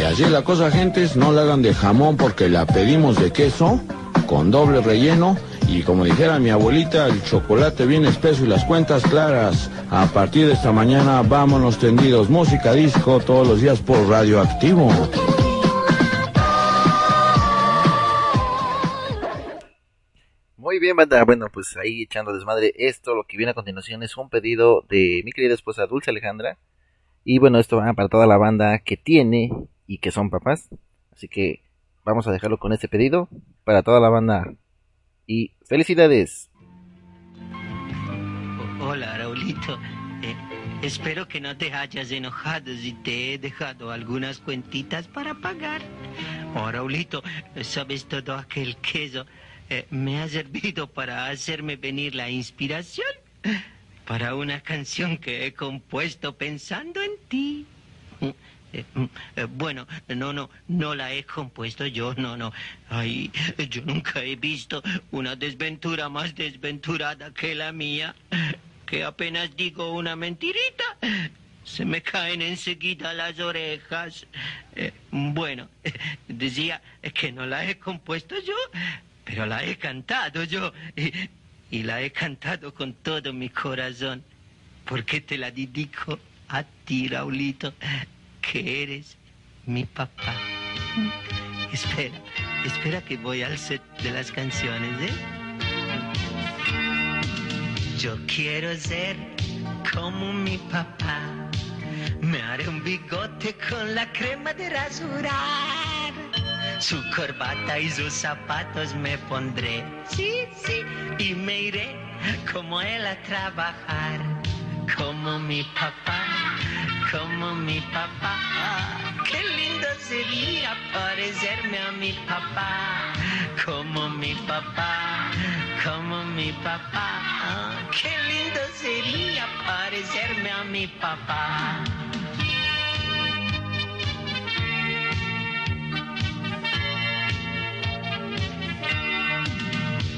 Y así es la cosa, gentes, no la hagan de jamón porque la pedimos de queso, con doble relleno. Y como dijera mi abuelita, el chocolate bien espeso y las cuentas claras. A partir de esta mañana, vámonos tendidos. Música disco todos los días por Radioactivo. Muy bien, banda. Bueno, pues ahí echando desmadre. Esto, lo que viene a continuación, es un pedido de mi querida esposa Dulce Alejandra. Y bueno, esto va para toda la banda que tiene y que son papás. Así que vamos a dejarlo con este pedido para toda la banda. Y felicidades. Hola, Raulito. Eh, espero que no te hayas enojado si te he dejado algunas cuentitas para pagar. Oh, Raulito, ¿sabes todo aquel queso? eh, me ha servido para hacerme venir la inspiración para una canción que he compuesto pensando en ti. Eh, mm, eh, Bueno, no, no, no la he compuesto yo, no, no. Ay, yo nunca he visto una desventura más desventurada que la mía, que apenas digo una mentirita, se me caen enseguida las orejas. Eh, bueno, *laughs* decía que no la he compuesto yo, pero la he cantado yo, y, y la he cantado con todo mi corazón, porque te la dedico a ti, Raulito, que eres mi papá. Espera, espera que voy al set de las canciones, ¿eh? Yo quiero ser como mi papá. Me haré un bigote con la crema de rasurar. Su corbata y sus zapatos me pondré. Sí, sí. Y me iré como él a trabajar. Como mi papá, como mi papá. Qué lindo sería parecerme a mi papá. Como mi papá, como mi papá. Qué lindo sería parecerme a mi papá.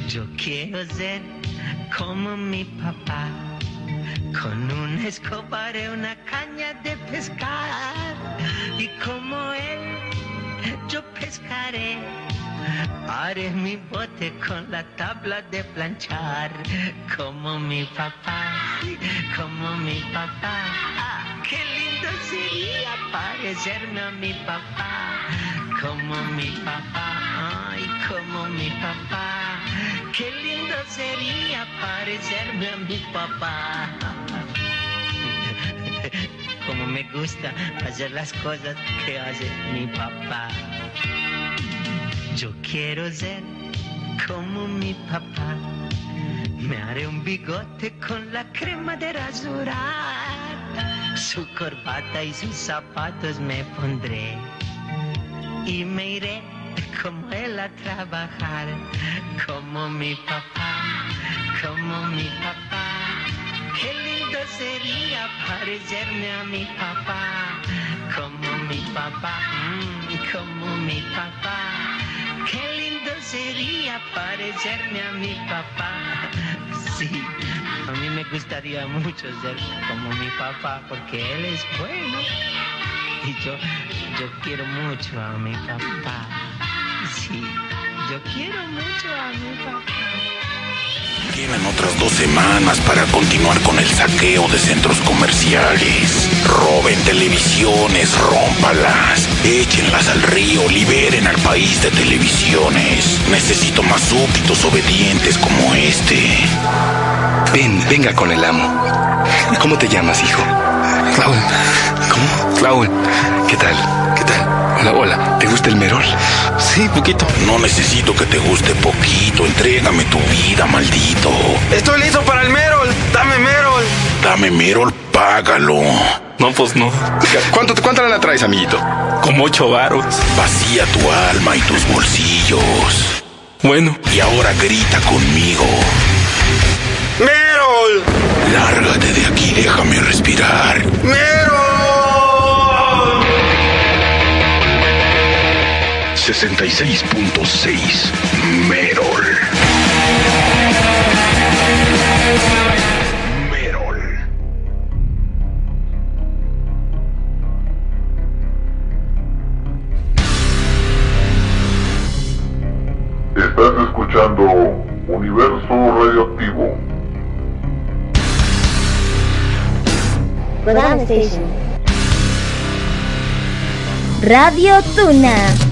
Yo quiero ser como mi papá, con una escoba y una caña de pescar. Y como él, yo pescaré. Haré mi bote con la tabla de planchar, como mi papá, como mi papá. Ah, qué lindo sería parecerme a mi papá, como mi papá, ay, como mi papá. Qué lindo sería parecerme a mi papá. *laughs* Como me gusta hacer las cosas que hace mi papá. Yo quiero ser como mi papá. Me haré un bigote con la crema de rasurar. Su corbata y sus zapatos me pondré. Y me iré como él a trabajar. Como mi papá, como mi papá. Qué lindo sería parecerme a mi papá. Como mi papá, mm, como mi papá. Qué lindo sería parecerme a mi papá. Sí, a mí me gustaría mucho ser como mi papá porque él es bueno. Y yo, yo quiero mucho a mi papá. Sí, yo quiero mucho a mi papá. Quedan otras dos semanas para continuar con el saqueo de centros comerciales. Roben televisiones, rómpalas, échenlas al río, liberen al país de televisiones. Necesito más súbditos obedientes como este. Ven, venga con el amo. ¿Cómo te llamas, hijo? Raúl. ¿Cómo? Raúl. ¿Qué tal? ¿Qué tal? Hola, hola. ¿Te gusta el merol? Sí, poquito. No necesito que te guste poquito. Entrégame tu vida, maldito. Estoy listo para el Merol. Dame Merol. Dame Merol, págalo. No, pues no. ¿Cuánto, ¿Cuánto la traes, amiguito? Como ocho varos. Vacía tu alma y tus bolsillos. Bueno. Y ahora grita conmigo. ¡Merol! Lárgate de aquí, déjame respirar. ¡Merol! 66.6 Merol. Estás escuchando Universo Radioactivo. Radio Tuna.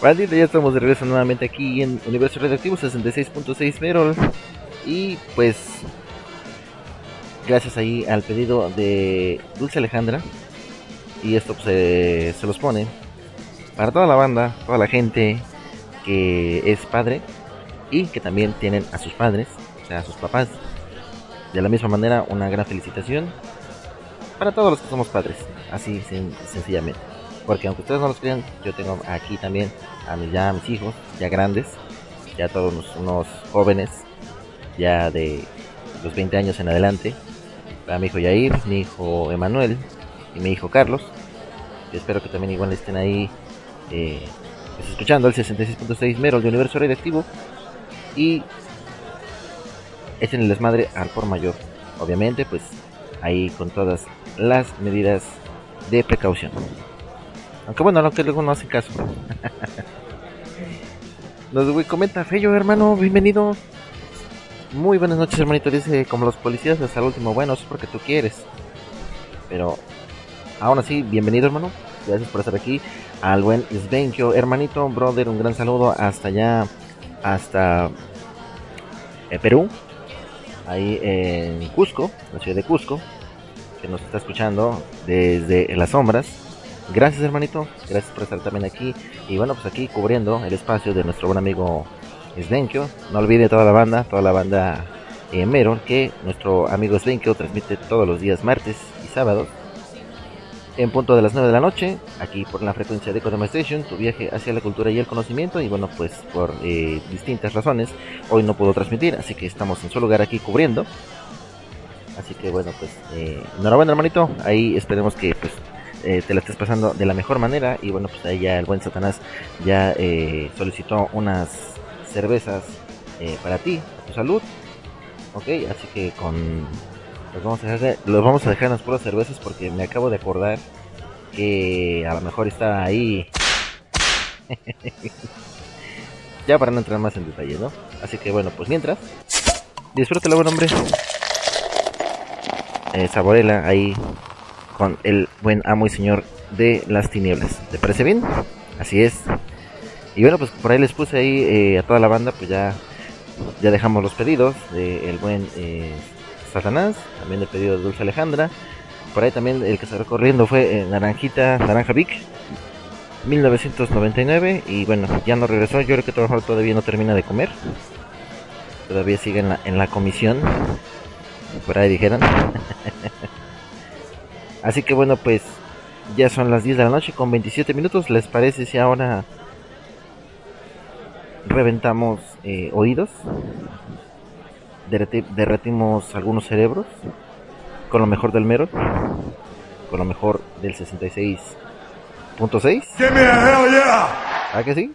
Bandita, ya estamos de regreso nuevamente aquí en Universo Radioactivo 66.6 Merol. Y pues, gracias ahí al pedido de Dulce Alejandra. Y esto pues, se los pone para toda la banda, toda la gente que es padre y que también tienen a sus padres, o sea, a sus papás. De la misma manera, una gran felicitación para todos los que somos padres, así sen- sencillamente. Porque aunque ustedes no los crean, yo tengo aquí también a mis, ya a mis hijos, ya grandes, ya todos unos, jóvenes, ya de los 20 años en adelante. A mi hijo Yair, mi hijo Emanuel y mi hijo Carlos. Y espero que también igual estén ahí eh, pues, escuchando el 66.6 Merol de Universo Radioactivo. Y echen el desmadre al por mayor. Obviamente, pues ahí con todas las medidas de precaución. Aunque bueno, lo que luego no hacen caso. *laughs* Nos güey, comenta Fello, hermano, bienvenido. Muy buenas noches, hermanito. Dice, como los policías hasta el último, bueno, eso es porque tú quieres. Pero, aún así, bienvenido, hermano. Gracias por estar aquí. Al buen Svenkio, hermanito, brother, un gran saludo hasta allá, hasta eh, Perú. Ahí en Cusco, la ciudad de Cusco, que nos está escuchando desde las sombras. Gracias hermanito, gracias por estar también aquí. Y bueno, pues aquí cubriendo el espacio de nuestro buen amigo Svenkio. No olvide toda la banda, toda la banda eh, que nuestro amigo Svenkio transmite todos los días martes y sábados. En punto de las 9 de la noche, aquí por la frecuencia de Kodama Station, tu viaje hacia la cultura y el conocimiento. Y bueno, pues por eh, distintas razones, hoy no puedo transmitir, así que estamos en su lugar aquí cubriendo. Así que bueno, pues eh, enhorabuena hermanito, ahí esperemos que pues eh, te la estés pasando de la mejor manera. Y bueno pues ahí ya el buen Satanás ya eh, solicitó unas cervezas eh, para ti, a tu salud, ok, así que con los vamos a dejar, los vamos a dejar en las puras cervezas porque me acabo de acordar que a lo mejor está ahí. *laughs* Ya para no entrar más en detalle, ¿no? Así que bueno, pues mientras disfrútelo buen hombre. Eh, saborela ahí con el buen amo y señor de las tinieblas. ¿Te parece bien? Así es. Y bueno, pues por ahí les puse ahí eh, a toda la banda, pues ya, ya dejamos los pedidos del buen eh, Satanás, también el pedido de Dulce Alejandra. Por ahí también el que está recorriendo fue eh, Naranjita, Naranja Vic, 1999. Y bueno, ya no regresó, yo creo que todavía todavía no termina de comer. Todavía sigue en la, en la comisión, por ahí dijeron. *laughs* Así que bueno, pues ya son las 10 de la noche con 27 minutos. ¿Les parece si ahora reventamos eh, oídos? derreti- derretimos algunos cerebros con lo mejor del Merol, con lo mejor del 66.6. Give me a hell yeah! ¿Ah que sí?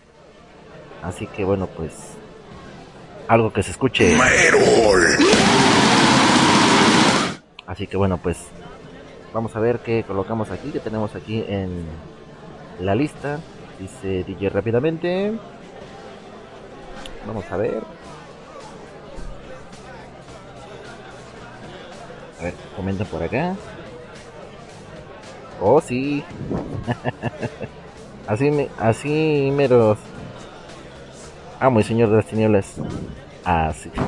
Así que bueno, pues algo que se escuche. Así que bueno, pues vamos a ver qué colocamos aquí, que tenemos aquí en la lista. Dice DJ rápidamente. Vamos a ver. A ver, comenten por acá. Oh, sí. *laughs* así, me, así meros. Amo el señor de las tinieblas. Así. *laughs*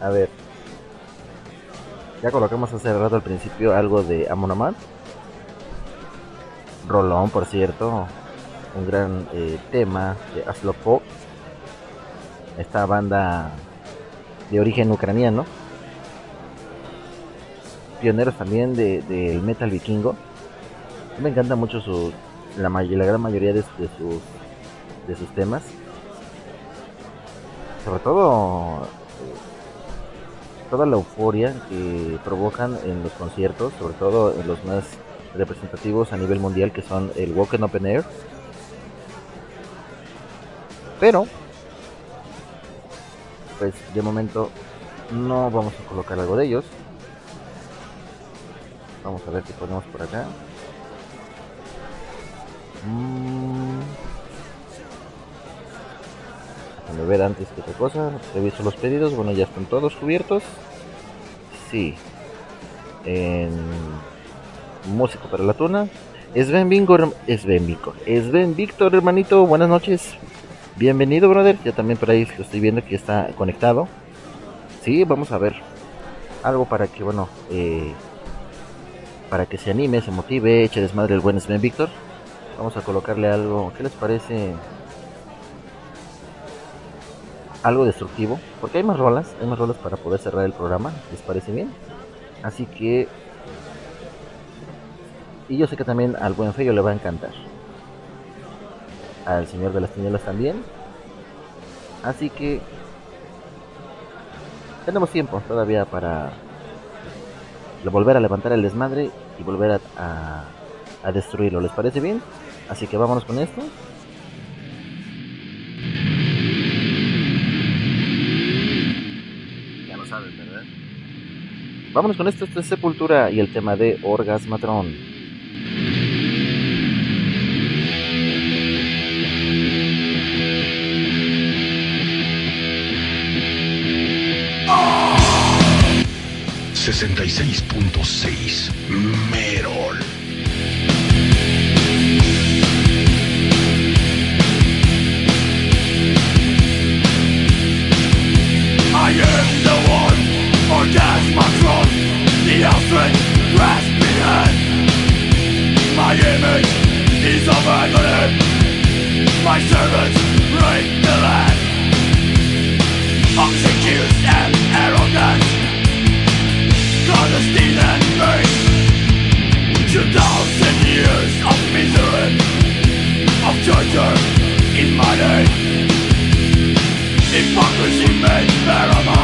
A ver. Ya colocamos hace rato al principio algo de Amonamat. Rolón, por cierto. Un gran eh, tema de Aslo Pop. Esta banda de origen ucraniano. Pioneros también del de, metal vikingo. Me encanta mucho su, la, la gran mayoría de, de sus, de sus temas. Sobre todo toda la euforia que provocan en los conciertos, sobre todo en los más representativos a nivel mundial que son el Walking Open Air. Pero, pues de momento no vamos a colocar algo de ellos. Vamos a ver qué ponemos por acá. Mm. Déjame ver antes que otra cosa. Reviso los pedidos. Bueno, ya están todos cubiertos. Sí. En Músico para la Tuna. Sven Víctor, Sven Víctor, Sven Víctor, hermanito, buenas noches. Bienvenido, brother. Ya también por ahí lo estoy viendo que está conectado. Sí, vamos a ver. Algo para que, bueno, eh, para que se anime, se motive, eche desmadre el buen Sven Víctor. Vamos a colocarle algo. ¿Qué les parece? Algo destructivo. Porque hay más rolas. Hay más rolas para poder cerrar el programa. ¿Les parece bien? Así que. Y yo sé que también al buen Feyo le va a encantar. Al señor de las tinieblas también. Así que. Tenemos tiempo todavía para volver a levantar el desmadre y volver a, a, a destruirlo. ¿Les parece bien? Así que vámonos con esto. Vámonos con esto, esto es Sepultura y el tema de Orgasmatron. Punto seis Merol. I am the one, orgasmatron, the ostrich grasp me hand. My image is of agony, my servants break the land. Obsequious and arrogant, clandestine and vain. Two thousand years of misery, of torture in my name. Hypocrisy made paramount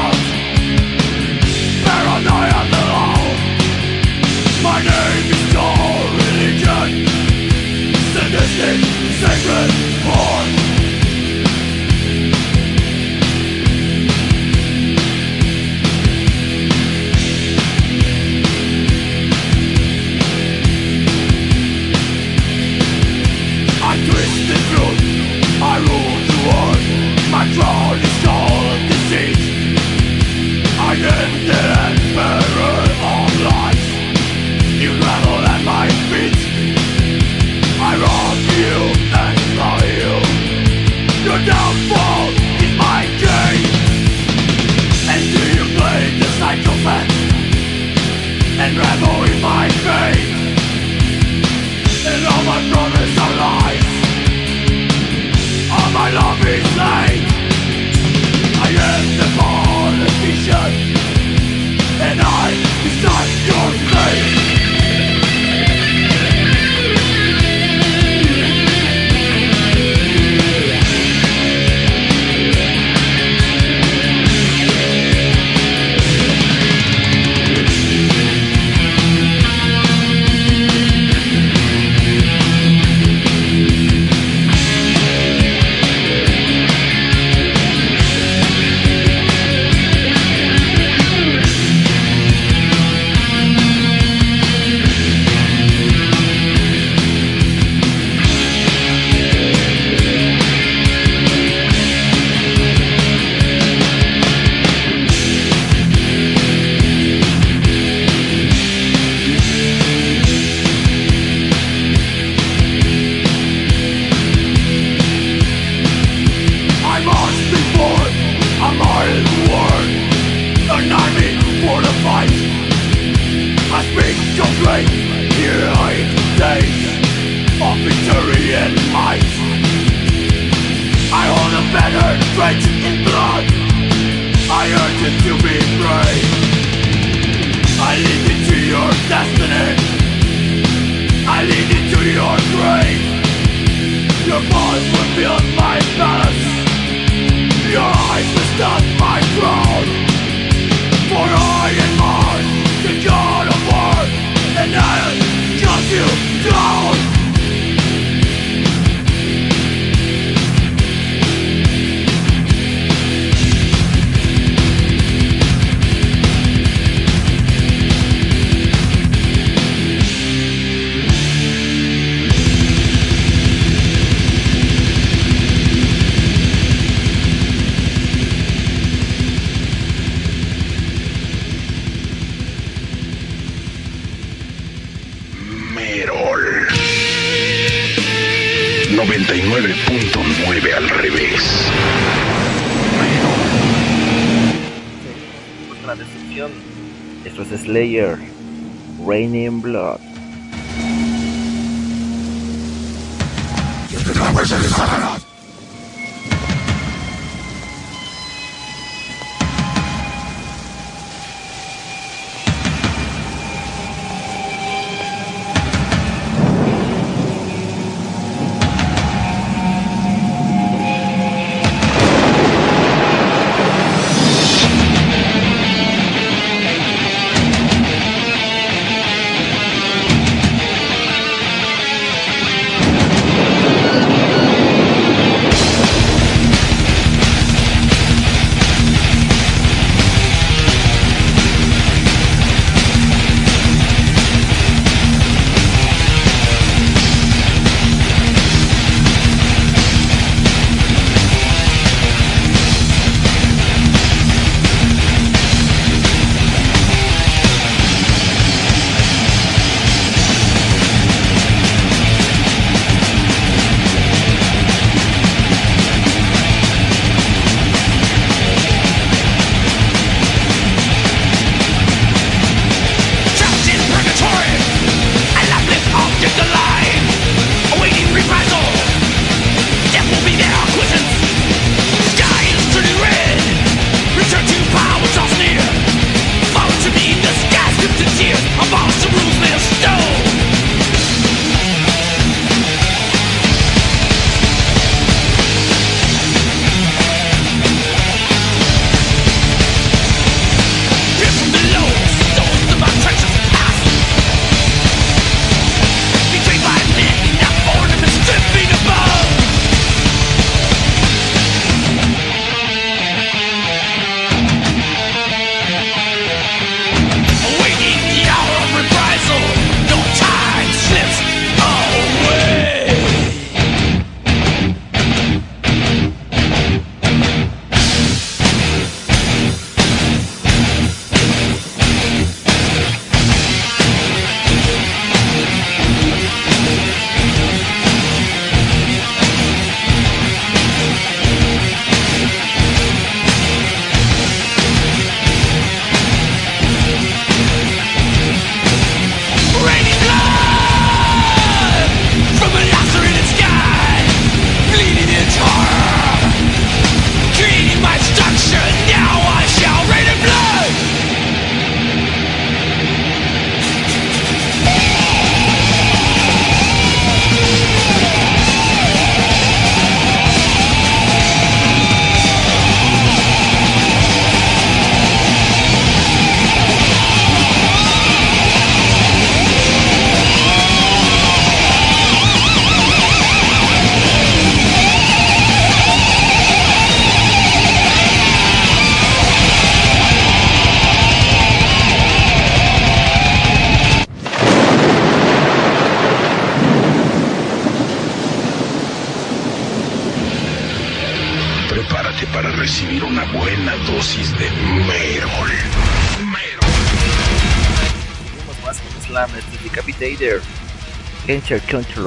enter country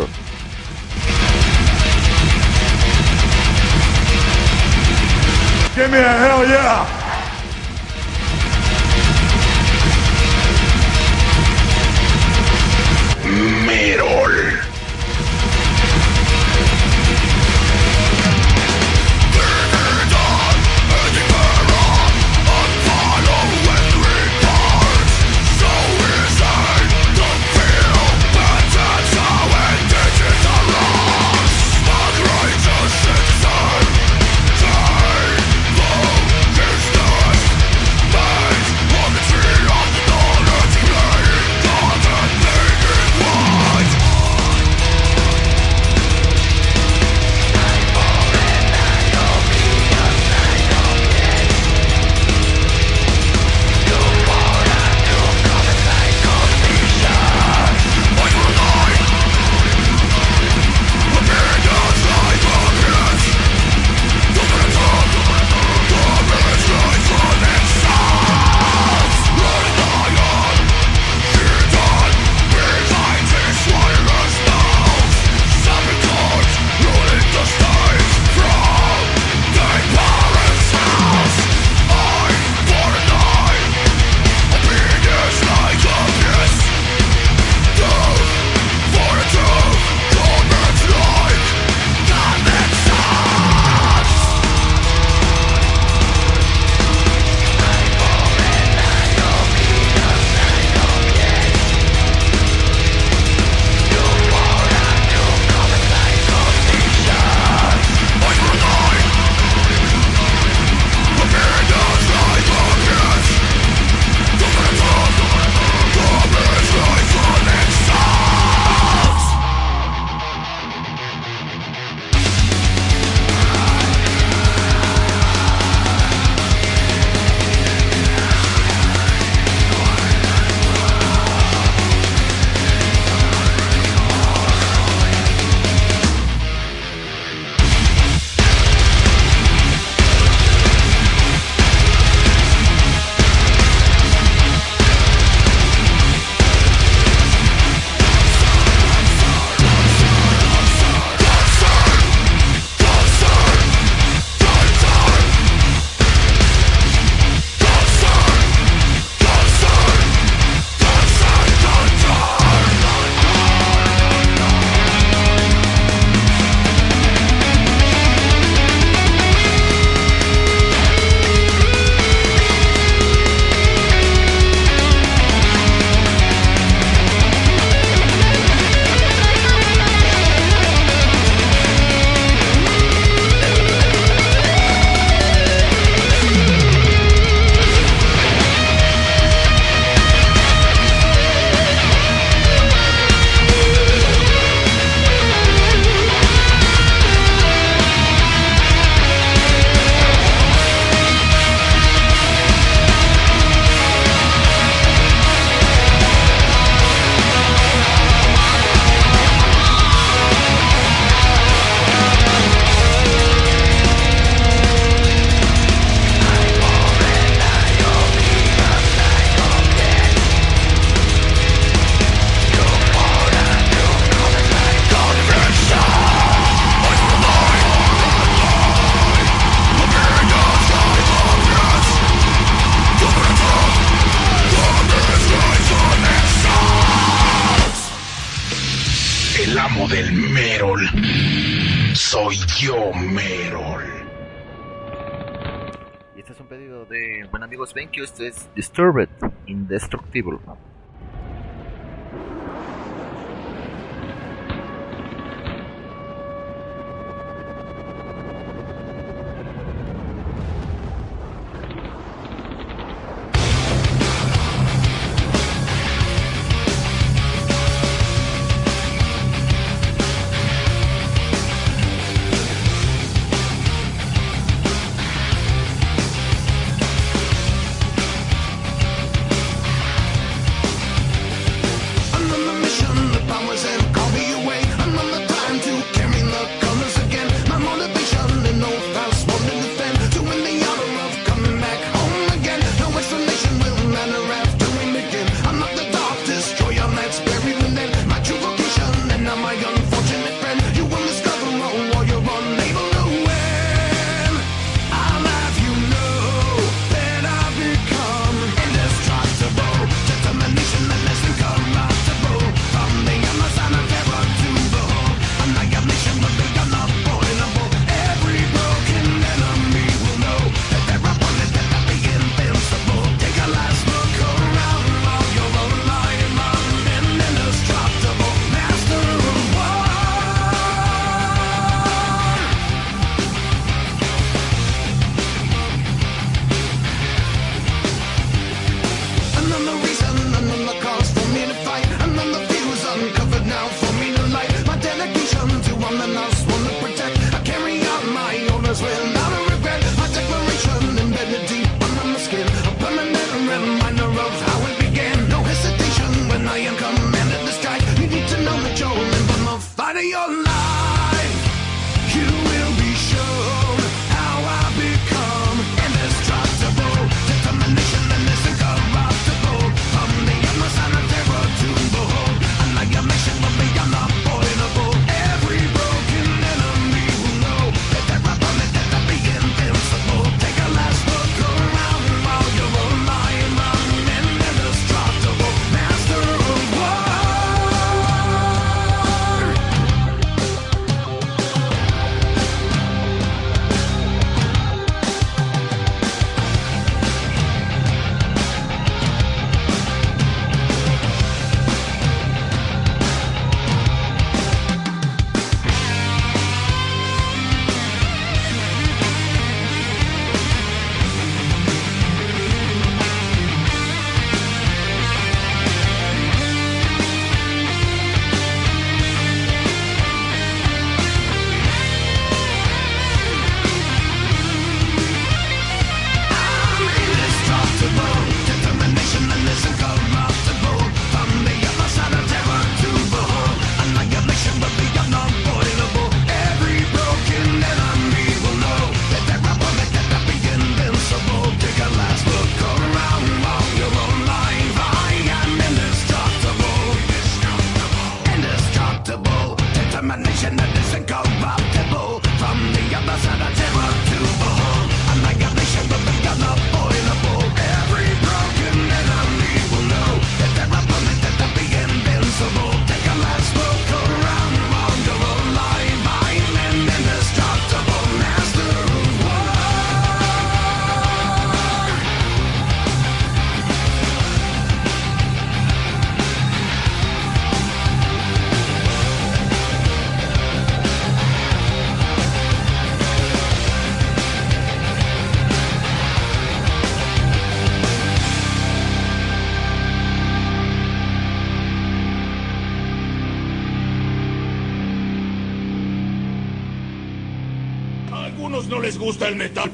Disturbed Indestructible.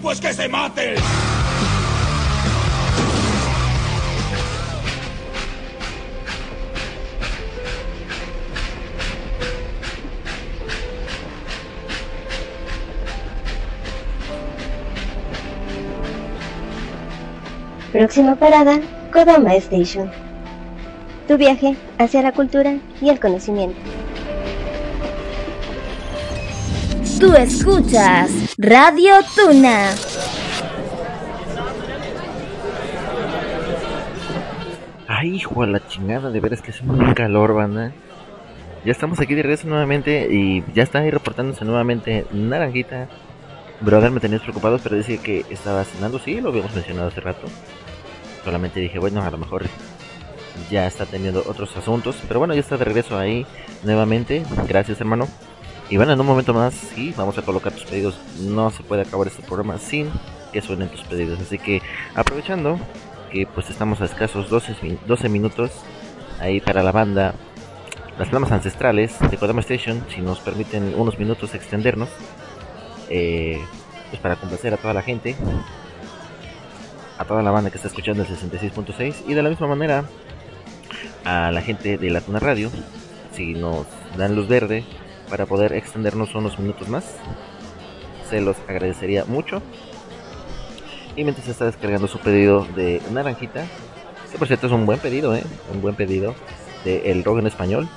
Pues que se maten. Próxima parada, Kodama Station. Tu viaje hacia la cultura y el conocimiento. Tú escuchas Radio Tuna. Ay, hijo de la chingada, de veras que es un calor, banda. Ya estamos aquí de regreso nuevamente y ya está ahí reportándose nuevamente Naranjita. Brother, me tenías preocupado, pero decía que estaba cenando. Sí, lo habíamos mencionado hace rato. Solamente dije, bueno, a lo mejor ya está teniendo otros asuntos. Pero bueno, ya está de regreso ahí nuevamente. Gracias, hermano. Y bueno, en un momento más, sí, vamos a colocar tus pedidos. No se puede acabar este programa sin que suenen tus pedidos. Así que aprovechando que pues estamos a escasos 12, min- 12 minutos ahí para la banda Las Flamas Ancestrales de Kodama Station, si nos permiten unos minutos extendernos, eh, pues para complacer a toda la gente, a toda la banda que está escuchando el 66.6 y de la misma manera a la gente de la Tuna Radio, si nos dan luz verde para poder extendernos unos minutos más, se los agradecería mucho. Y mientras está descargando su pedido de naranjita, que por cierto es un buen pedido, ¿eh? Un buen pedido de El Rock en Español.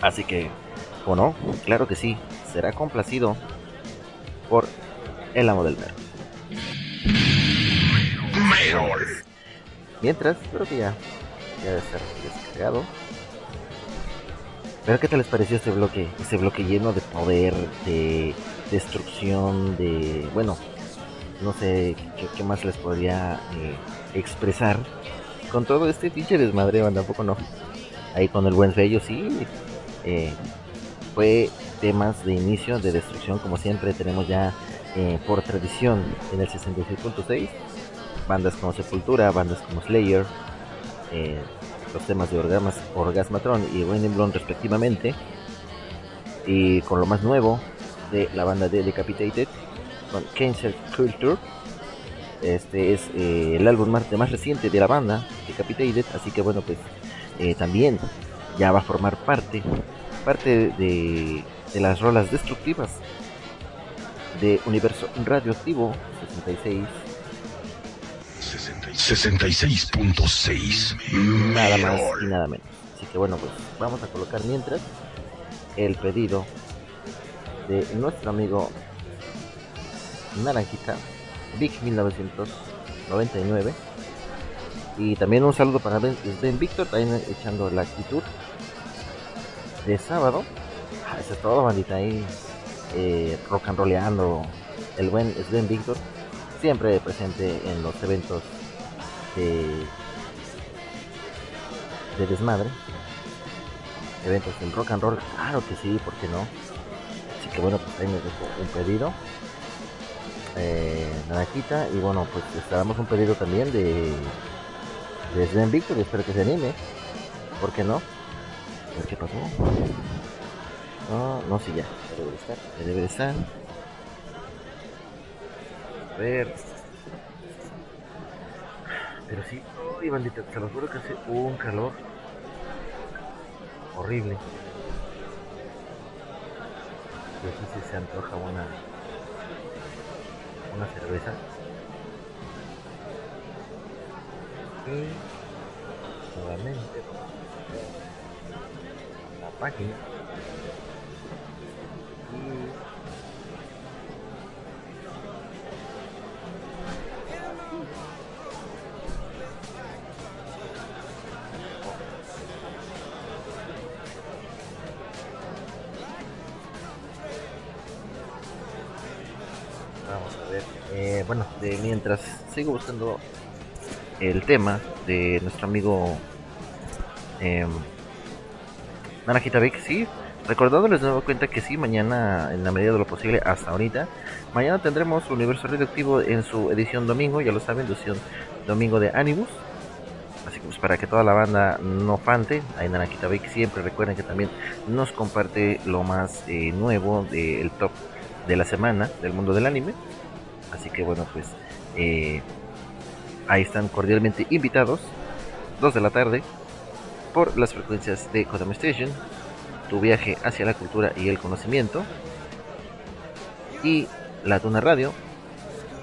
Así que, ¿o no? Claro que sí, será complacido por el amo del mero. Mientras, creo que ya, ya debe estar descargado. Pero ¿qué tal les pareció este bloque? Este bloque lleno de poder, de destrucción, de... Bueno, no sé qué, qué más les podría eh, expresar. Con todo este pinche desmadre, tampoco no. Ahí con el buen sello, sí. eh, fue temas de inicio, de destrucción, como siempre tenemos ya eh, por tradición en el 66.6. Bandas como Sepultura, bandas como Slayer, eh, los temas de Orgamas, Orgasmatron y Raining Blonde respectivamente. Y con lo más nuevo de la banda de Decapitated, con Cancer Culture. Este es eh, el álbum más, más reciente de la banda, Decapitated, así que bueno, pues eh, también ya va a formar parte, parte de, de las rolas destructivas de Universo Radioactivo 66 66.6 nada más y nada menos. Así que bueno, pues vamos a colocar mientras el pedido de nuestro amigo Naranjita, Vic 1999. Y también un saludo para Ben, Ben Víctor, también echando la actitud de sábado. Ah, eso es todo, bandita, ahí eh, rock and rolleando el buen Sven Víctor, siempre presente en los eventos de, de desmadre, eventos en rock and roll, claro que sí, ¿por qué no? Así que bueno, pues ahí me dejo un pedido, eh, naranjita, y bueno, pues esperamos un pedido también de, de Sven Víctor, y espero que se anime, ¿por qué no? A ver qué pasó. No, no, sí, ya, debe de estar, debe de estar. A ver. Pero sí, uy, bandita, te lo juro que hace un calor horrible. Pero sí, sí se antoja una, una cerveza. Y nuevamente la página. Bueno, de mientras sigo buscando el tema de nuestro amigo eh, Naranjita Vic, sí. Recordándoles de nuevo cuenta que sí, mañana, en la medida de lo posible, hasta ahorita, mañana tendremos Universo Radioactivo en su edición domingo, ya lo saben, edición domingo de Animus. Así que pues para que toda la banda no fante, ahí Naranjita Vic siempre recuerden que también nos comparte lo más eh, nuevo del top de la semana del mundo del anime. Así que bueno, pues eh, ahí están cordialmente invitados, 2 de la tarde, por las frecuencias de Kodama Station, tu viaje hacia la cultura y el conocimiento, y la Tuna Radio,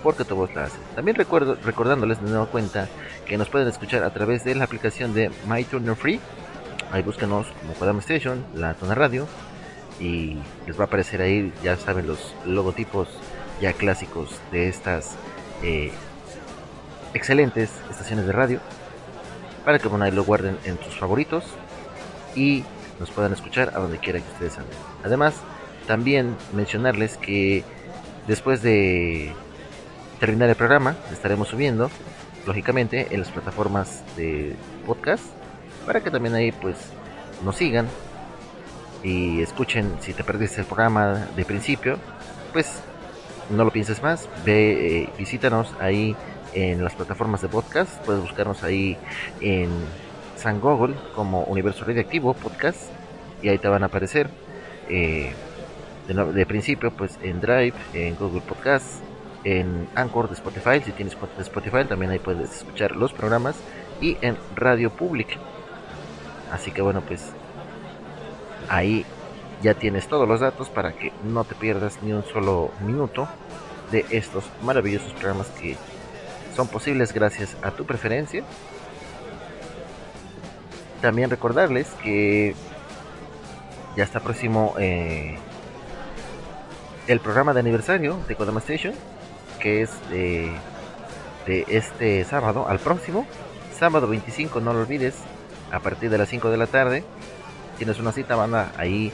porque tu voz la hace. También recuerdo, recordándoles de nueva cuenta que nos pueden escuchar a través de la aplicación de MyTuner Free. Ahí búsquenos como Kodama Station, la Tuna Radio, y les va a aparecer ahí, ya saben, los logotipos ya clásicos de estas eh, excelentes estaciones de radio para que bueno, ahí lo guarden en sus favoritos y nos puedan escuchar a donde quiera que ustedes anden. Además, también mencionarles que después de terminar el programa estaremos subiendo lógicamente en las plataformas de podcast para que también ahí pues nos sigan y escuchen si te perdiste el programa de principio pues no lo pienses más. Ve eh, visítanos ahí en las plataformas de podcast. Puedes buscarnos ahí en San Google como Universo Radioactivo Podcast y ahí te van a aparecer. Eh, de, principio pues en Drive en Google Podcast en Anchor de Spotify. Si tienes cuenta de Spotify también ahí puedes escuchar los programas. Y en Radio Public. Así que bueno pues ahí ya tienes todos los datos para que no te pierdas ni un solo minuto de estos maravillosos programas que son posibles gracias a tu preferencia. También recordarles que ya está próximo eh, el programa de aniversario de Kodama Station, que es de, de este sábado al próximo, sábado 25, no lo olvides, a partir de las 5 de la tarde. Tienes una cita, banda, ahí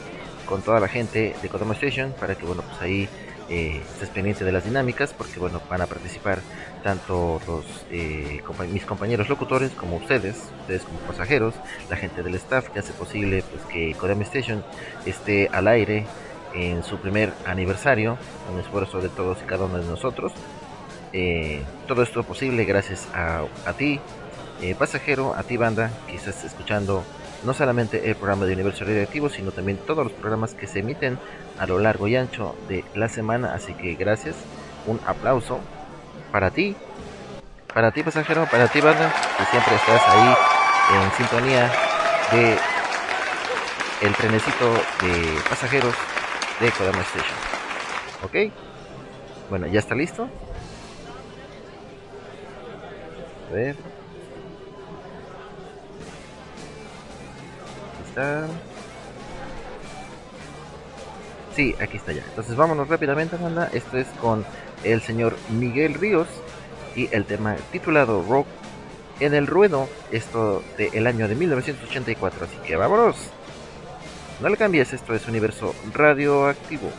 con toda la gente de Kodama Station para que, bueno, pues ahí eh, estés pendiente de las dinámicas, porque, bueno, van a participar tanto los eh, mis compañeros locutores como ustedes, ustedes como pasajeros, la gente del staff que hace posible pues que Kodama Station esté al aire en su primer aniversario, un esfuerzo de todos y cada uno de nosotros. Eh, todo esto posible gracias a, a ti, eh, pasajero, a ti banda que estás escuchando no solamente el programa de Universo Radioactivo, sino también todos los programas que se emiten a lo largo y ancho de la semana. Así que gracias, un aplauso para ti, para ti pasajero, para ti banda, que siempre estás ahí en sintonía de el trenecito de pasajeros de Kodama Station. ¿Ok? Bueno, ya está listo. A ver. Sí, aquí está ya. Entonces vámonos rápidamente, banda. Esto es con el señor Miguel Ríos y el tema titulado Rock en el ruedo. Esto del año de 1984. Así que vámonos. No le cambies, esto es Universo Radioactivo.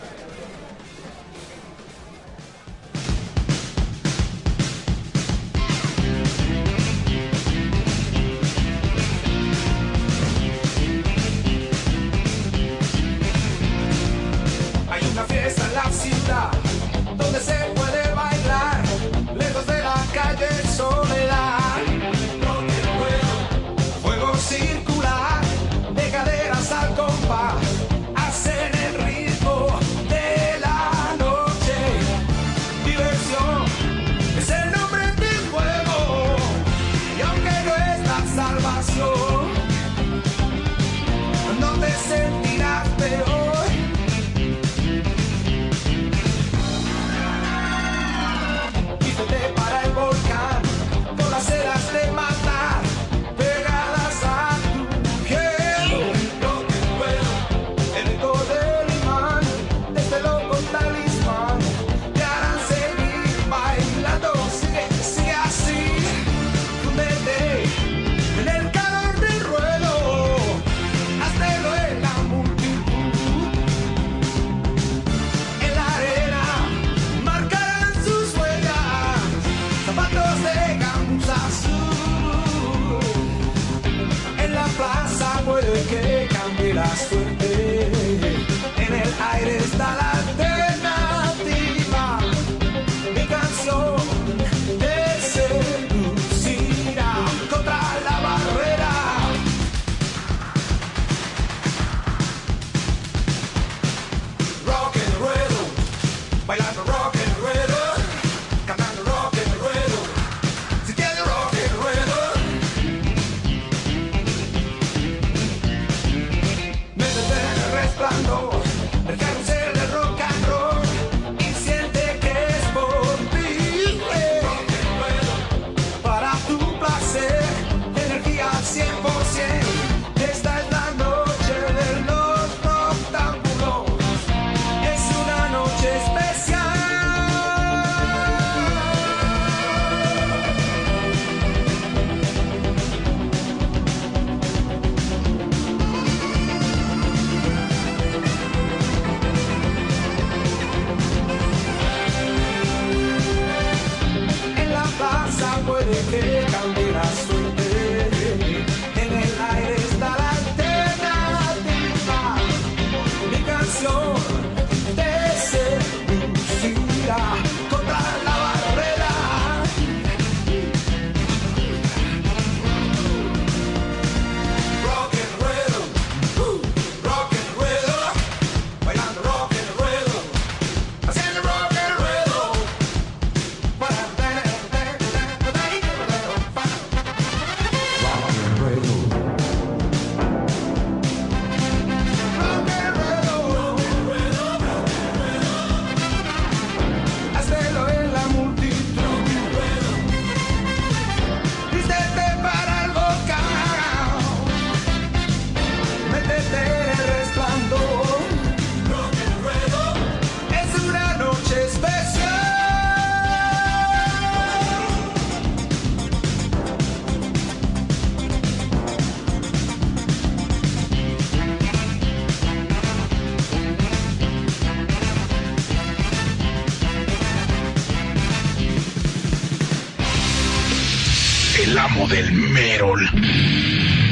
Merol.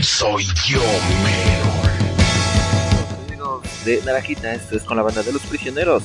Soy yo, Merol. De Naranjita, esto es con la banda de los prisioneros.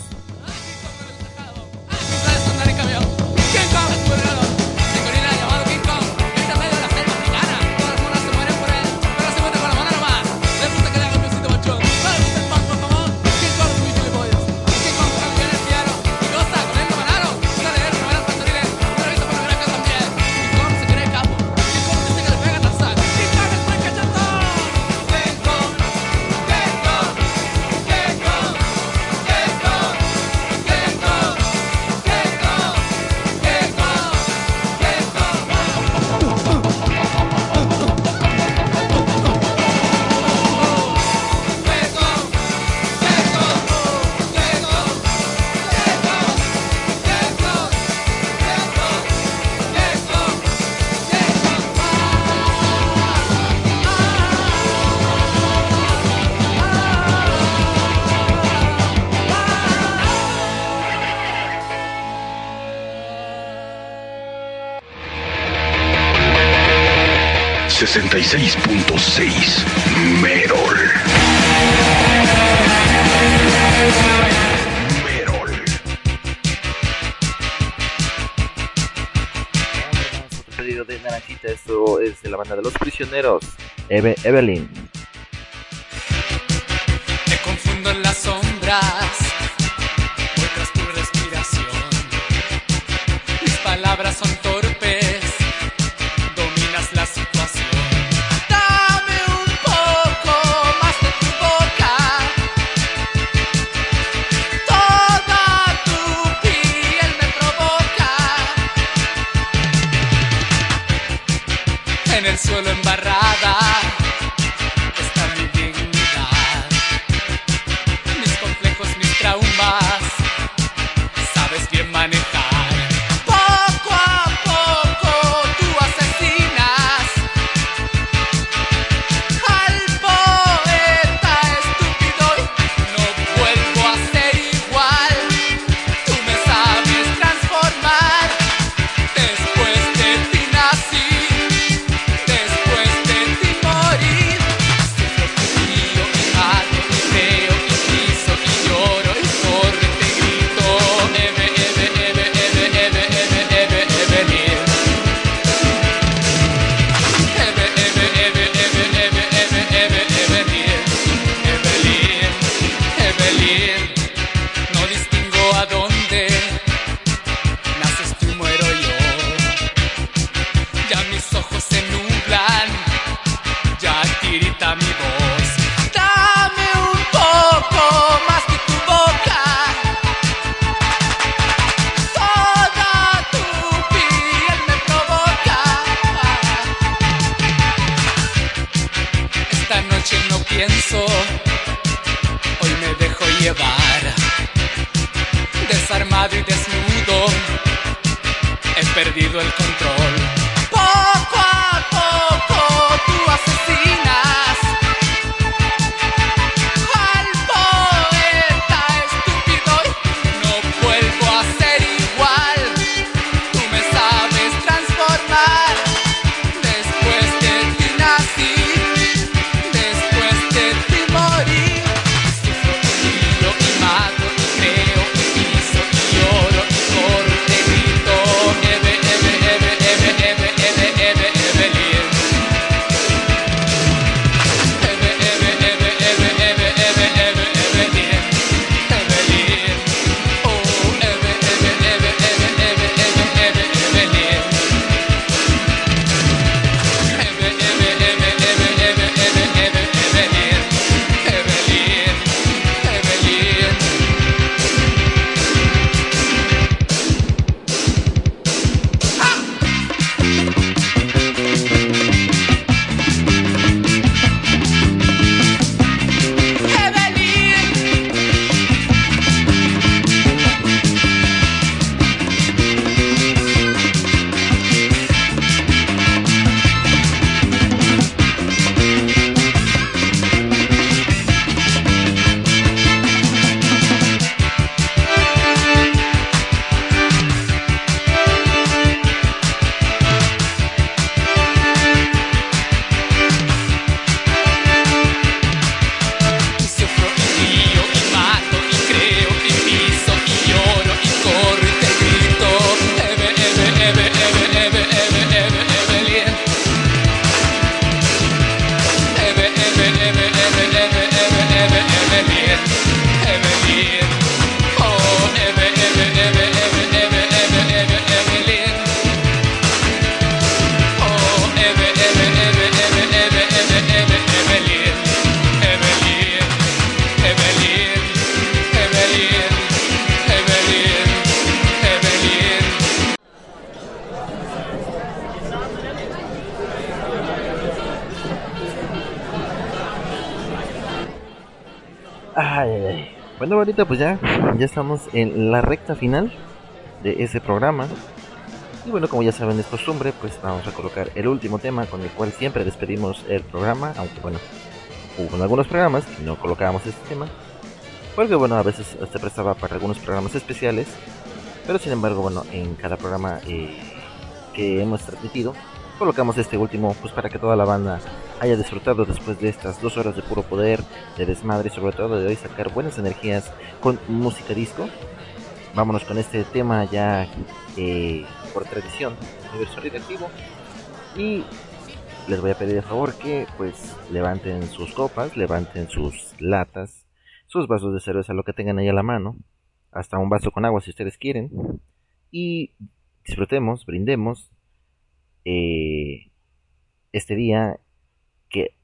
66.6 Merol. Merol. de Naranjita, esto es de la banda de los prisioneros, Eve Evelyn. Bueno, ahorita pues ya, ya estamos en la recta final de ese programa. Y bueno, como ya saben, es costumbre, pues vamos a colocar el último tema con el cual siempre despedimos el programa, aunque bueno, hubo algunos programas que no colocábamos este tema, porque bueno, a veces se prestaba para algunos programas especiales, pero sin embargo, bueno, en cada programa eh, que hemos transmitido, colocamos este último, pues para que toda la banda haya disfrutado después de estas dos horas de puro poder, de desmadre y sobre todo de hoy sacar buenas energías con música disco. Vámonos con este tema ya eh, por tradición, universo radioactivo. Y les voy a pedir de favor que pues levanten sus copas, levanten sus latas, sus vasos de cerveza, lo que tengan ahí a la mano, hasta un vaso con agua si ustedes quieren. Y disfrutemos, brindemos eh, este día que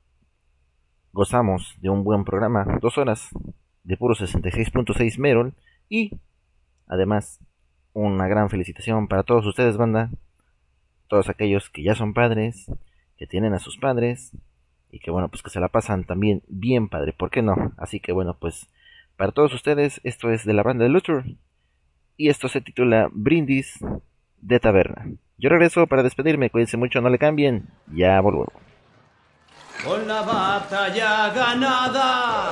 gozamos de un buen programa, dos horas de puro 66.6 Merol y además una gran felicitación para todos ustedes banda, todos aquellos que ya son padres, que tienen a sus padres y que bueno pues que se la pasan también bien padre, ¿por qué no? Así que bueno pues para todos ustedes esto es de la banda de Luther y esto se titula Brindis de Taberna. Yo regreso para despedirme, cuídense mucho, no le cambien, ya vuelvo. Con la batalla ganada,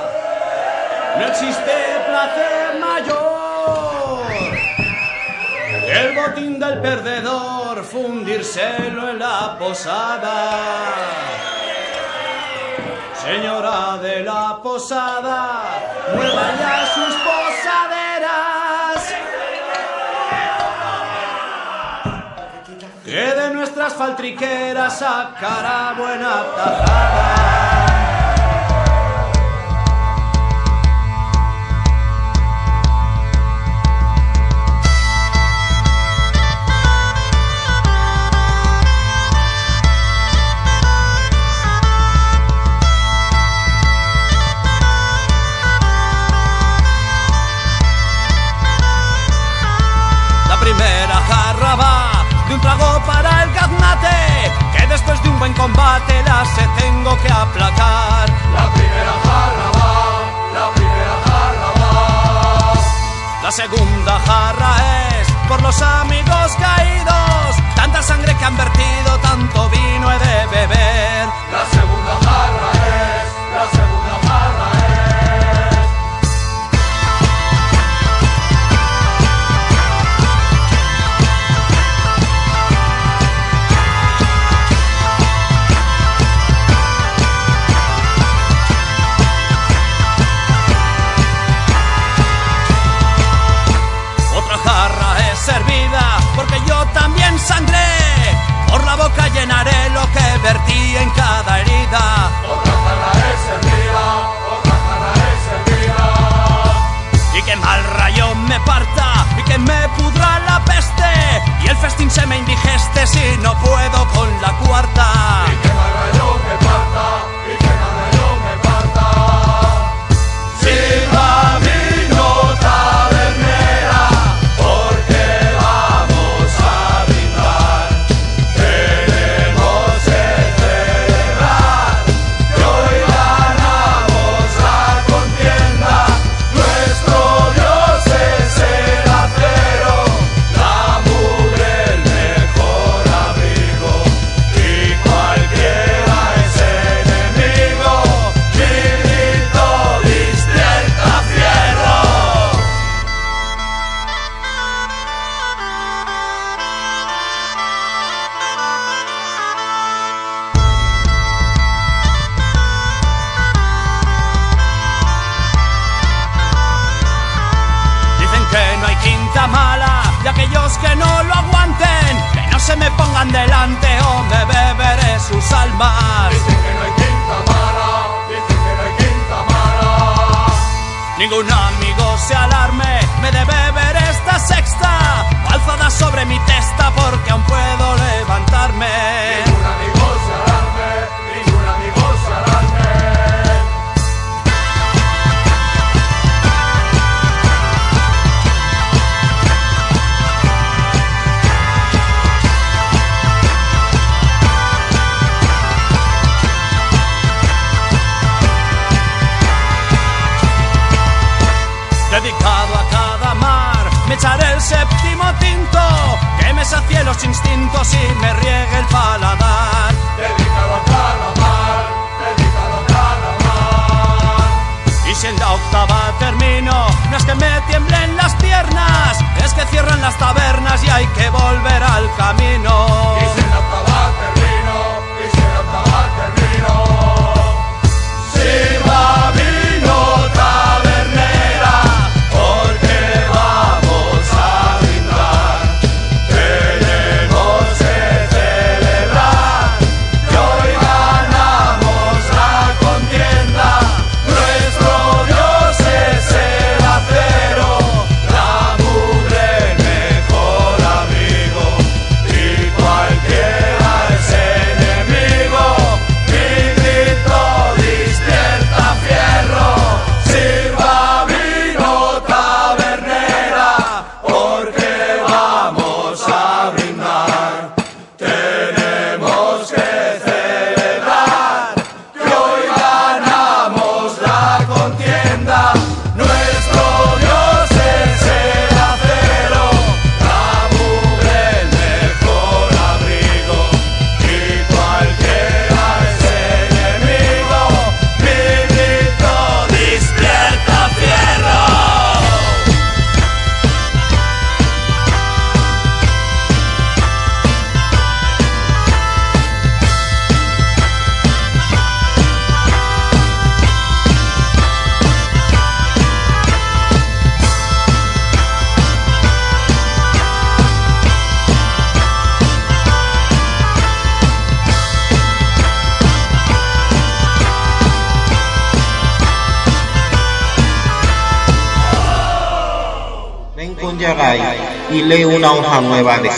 no existe placer mayor. El botín del perdedor, fundírselo en la posada. Señora de la posada, mueva ya sus posaderas. Nuestras faltriqueras sacará buena tajada. De un trago después de un buen combate la se tengo que aplacar. La primera jarra va, la primera jarra va. La segunda jarra es por los amigos caídos, tanta sangre que han vertido, tanto vino he de beber. La segunda jarra es, la segunda jarra es. Por la boca llenaré lo que vertí en cada herida. Otra jarra es servida, otra jarra es servida. Y que mal rayo me parta y que me pudra la peste. Y el festín se me indigeste si no puedo con la cuarta.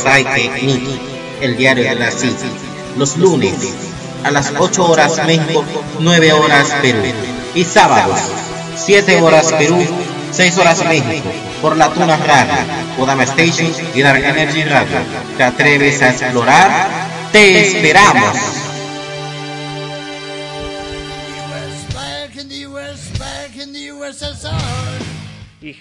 Saike Nikki, el diario de la CIT, los lunes a las 8 horas México, 9 horas Perú, y sábados 7 horas Perú, 6 horas México, por la Tuna Radio, Kodama Station y Dark Energy Radio. ¿Te atreves a explorar? ¡Te esperamos!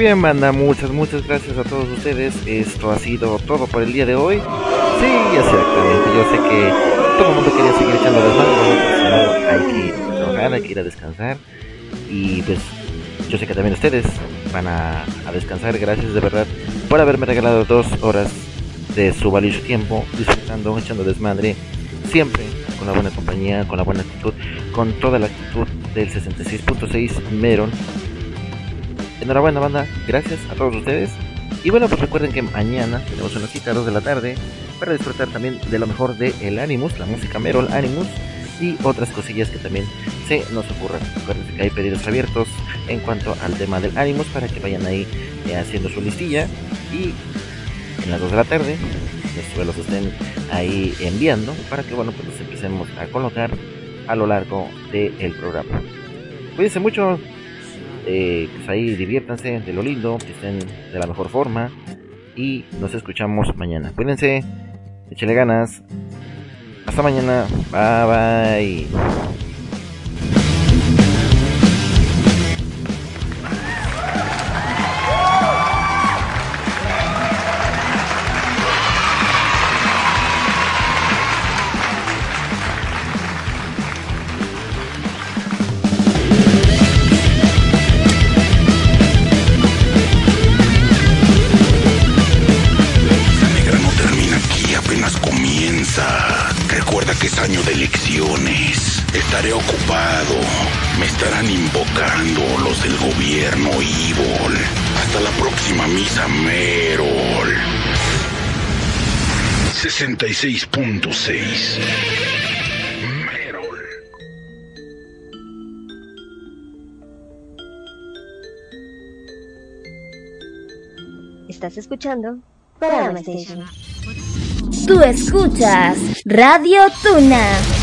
Bien, banda, muchas, muchas gracias a todos ustedes. Esto ha sido todo por el día de hoy. Sí, exactamente. Yo sé que todo el mundo quería seguir echando desmadre, pero hay que trabajar, hay que ir a descansar. Y pues, yo sé que también ustedes van a, a descansar. Gracias de verdad por haberme regalado dos horas de su valioso tiempo, disfrutando, echando desmadre. Siempre con la buena compañía, con la buena actitud, con toda la actitud del 66.6 Meron. Enhorabuena banda, gracias a todos ustedes. Y bueno, pues recuerden que mañana tenemos una cita a 2 de la tarde para disfrutar también de lo mejor de el Animus, la música Merol Animus y otras cosillas que también se nos ocurran. Recuerden que hay pedidos abiertos en cuanto al tema del Animus para que vayan ahí eh, haciendo su listilla y en las 2 de la tarde después los estén ahí enviando para que bueno pues los empecemos a colocar a lo largo del programa. Cuídense mucho, eh, pues ahí diviértanse de lo lindo, que estén de la mejor forma y nos escuchamos mañana. Cuídense, Échale ganas. Hasta mañana. Bye bye. 66.6 Estás escuchando Kodama Station. Tú escuchas Radio Tuna.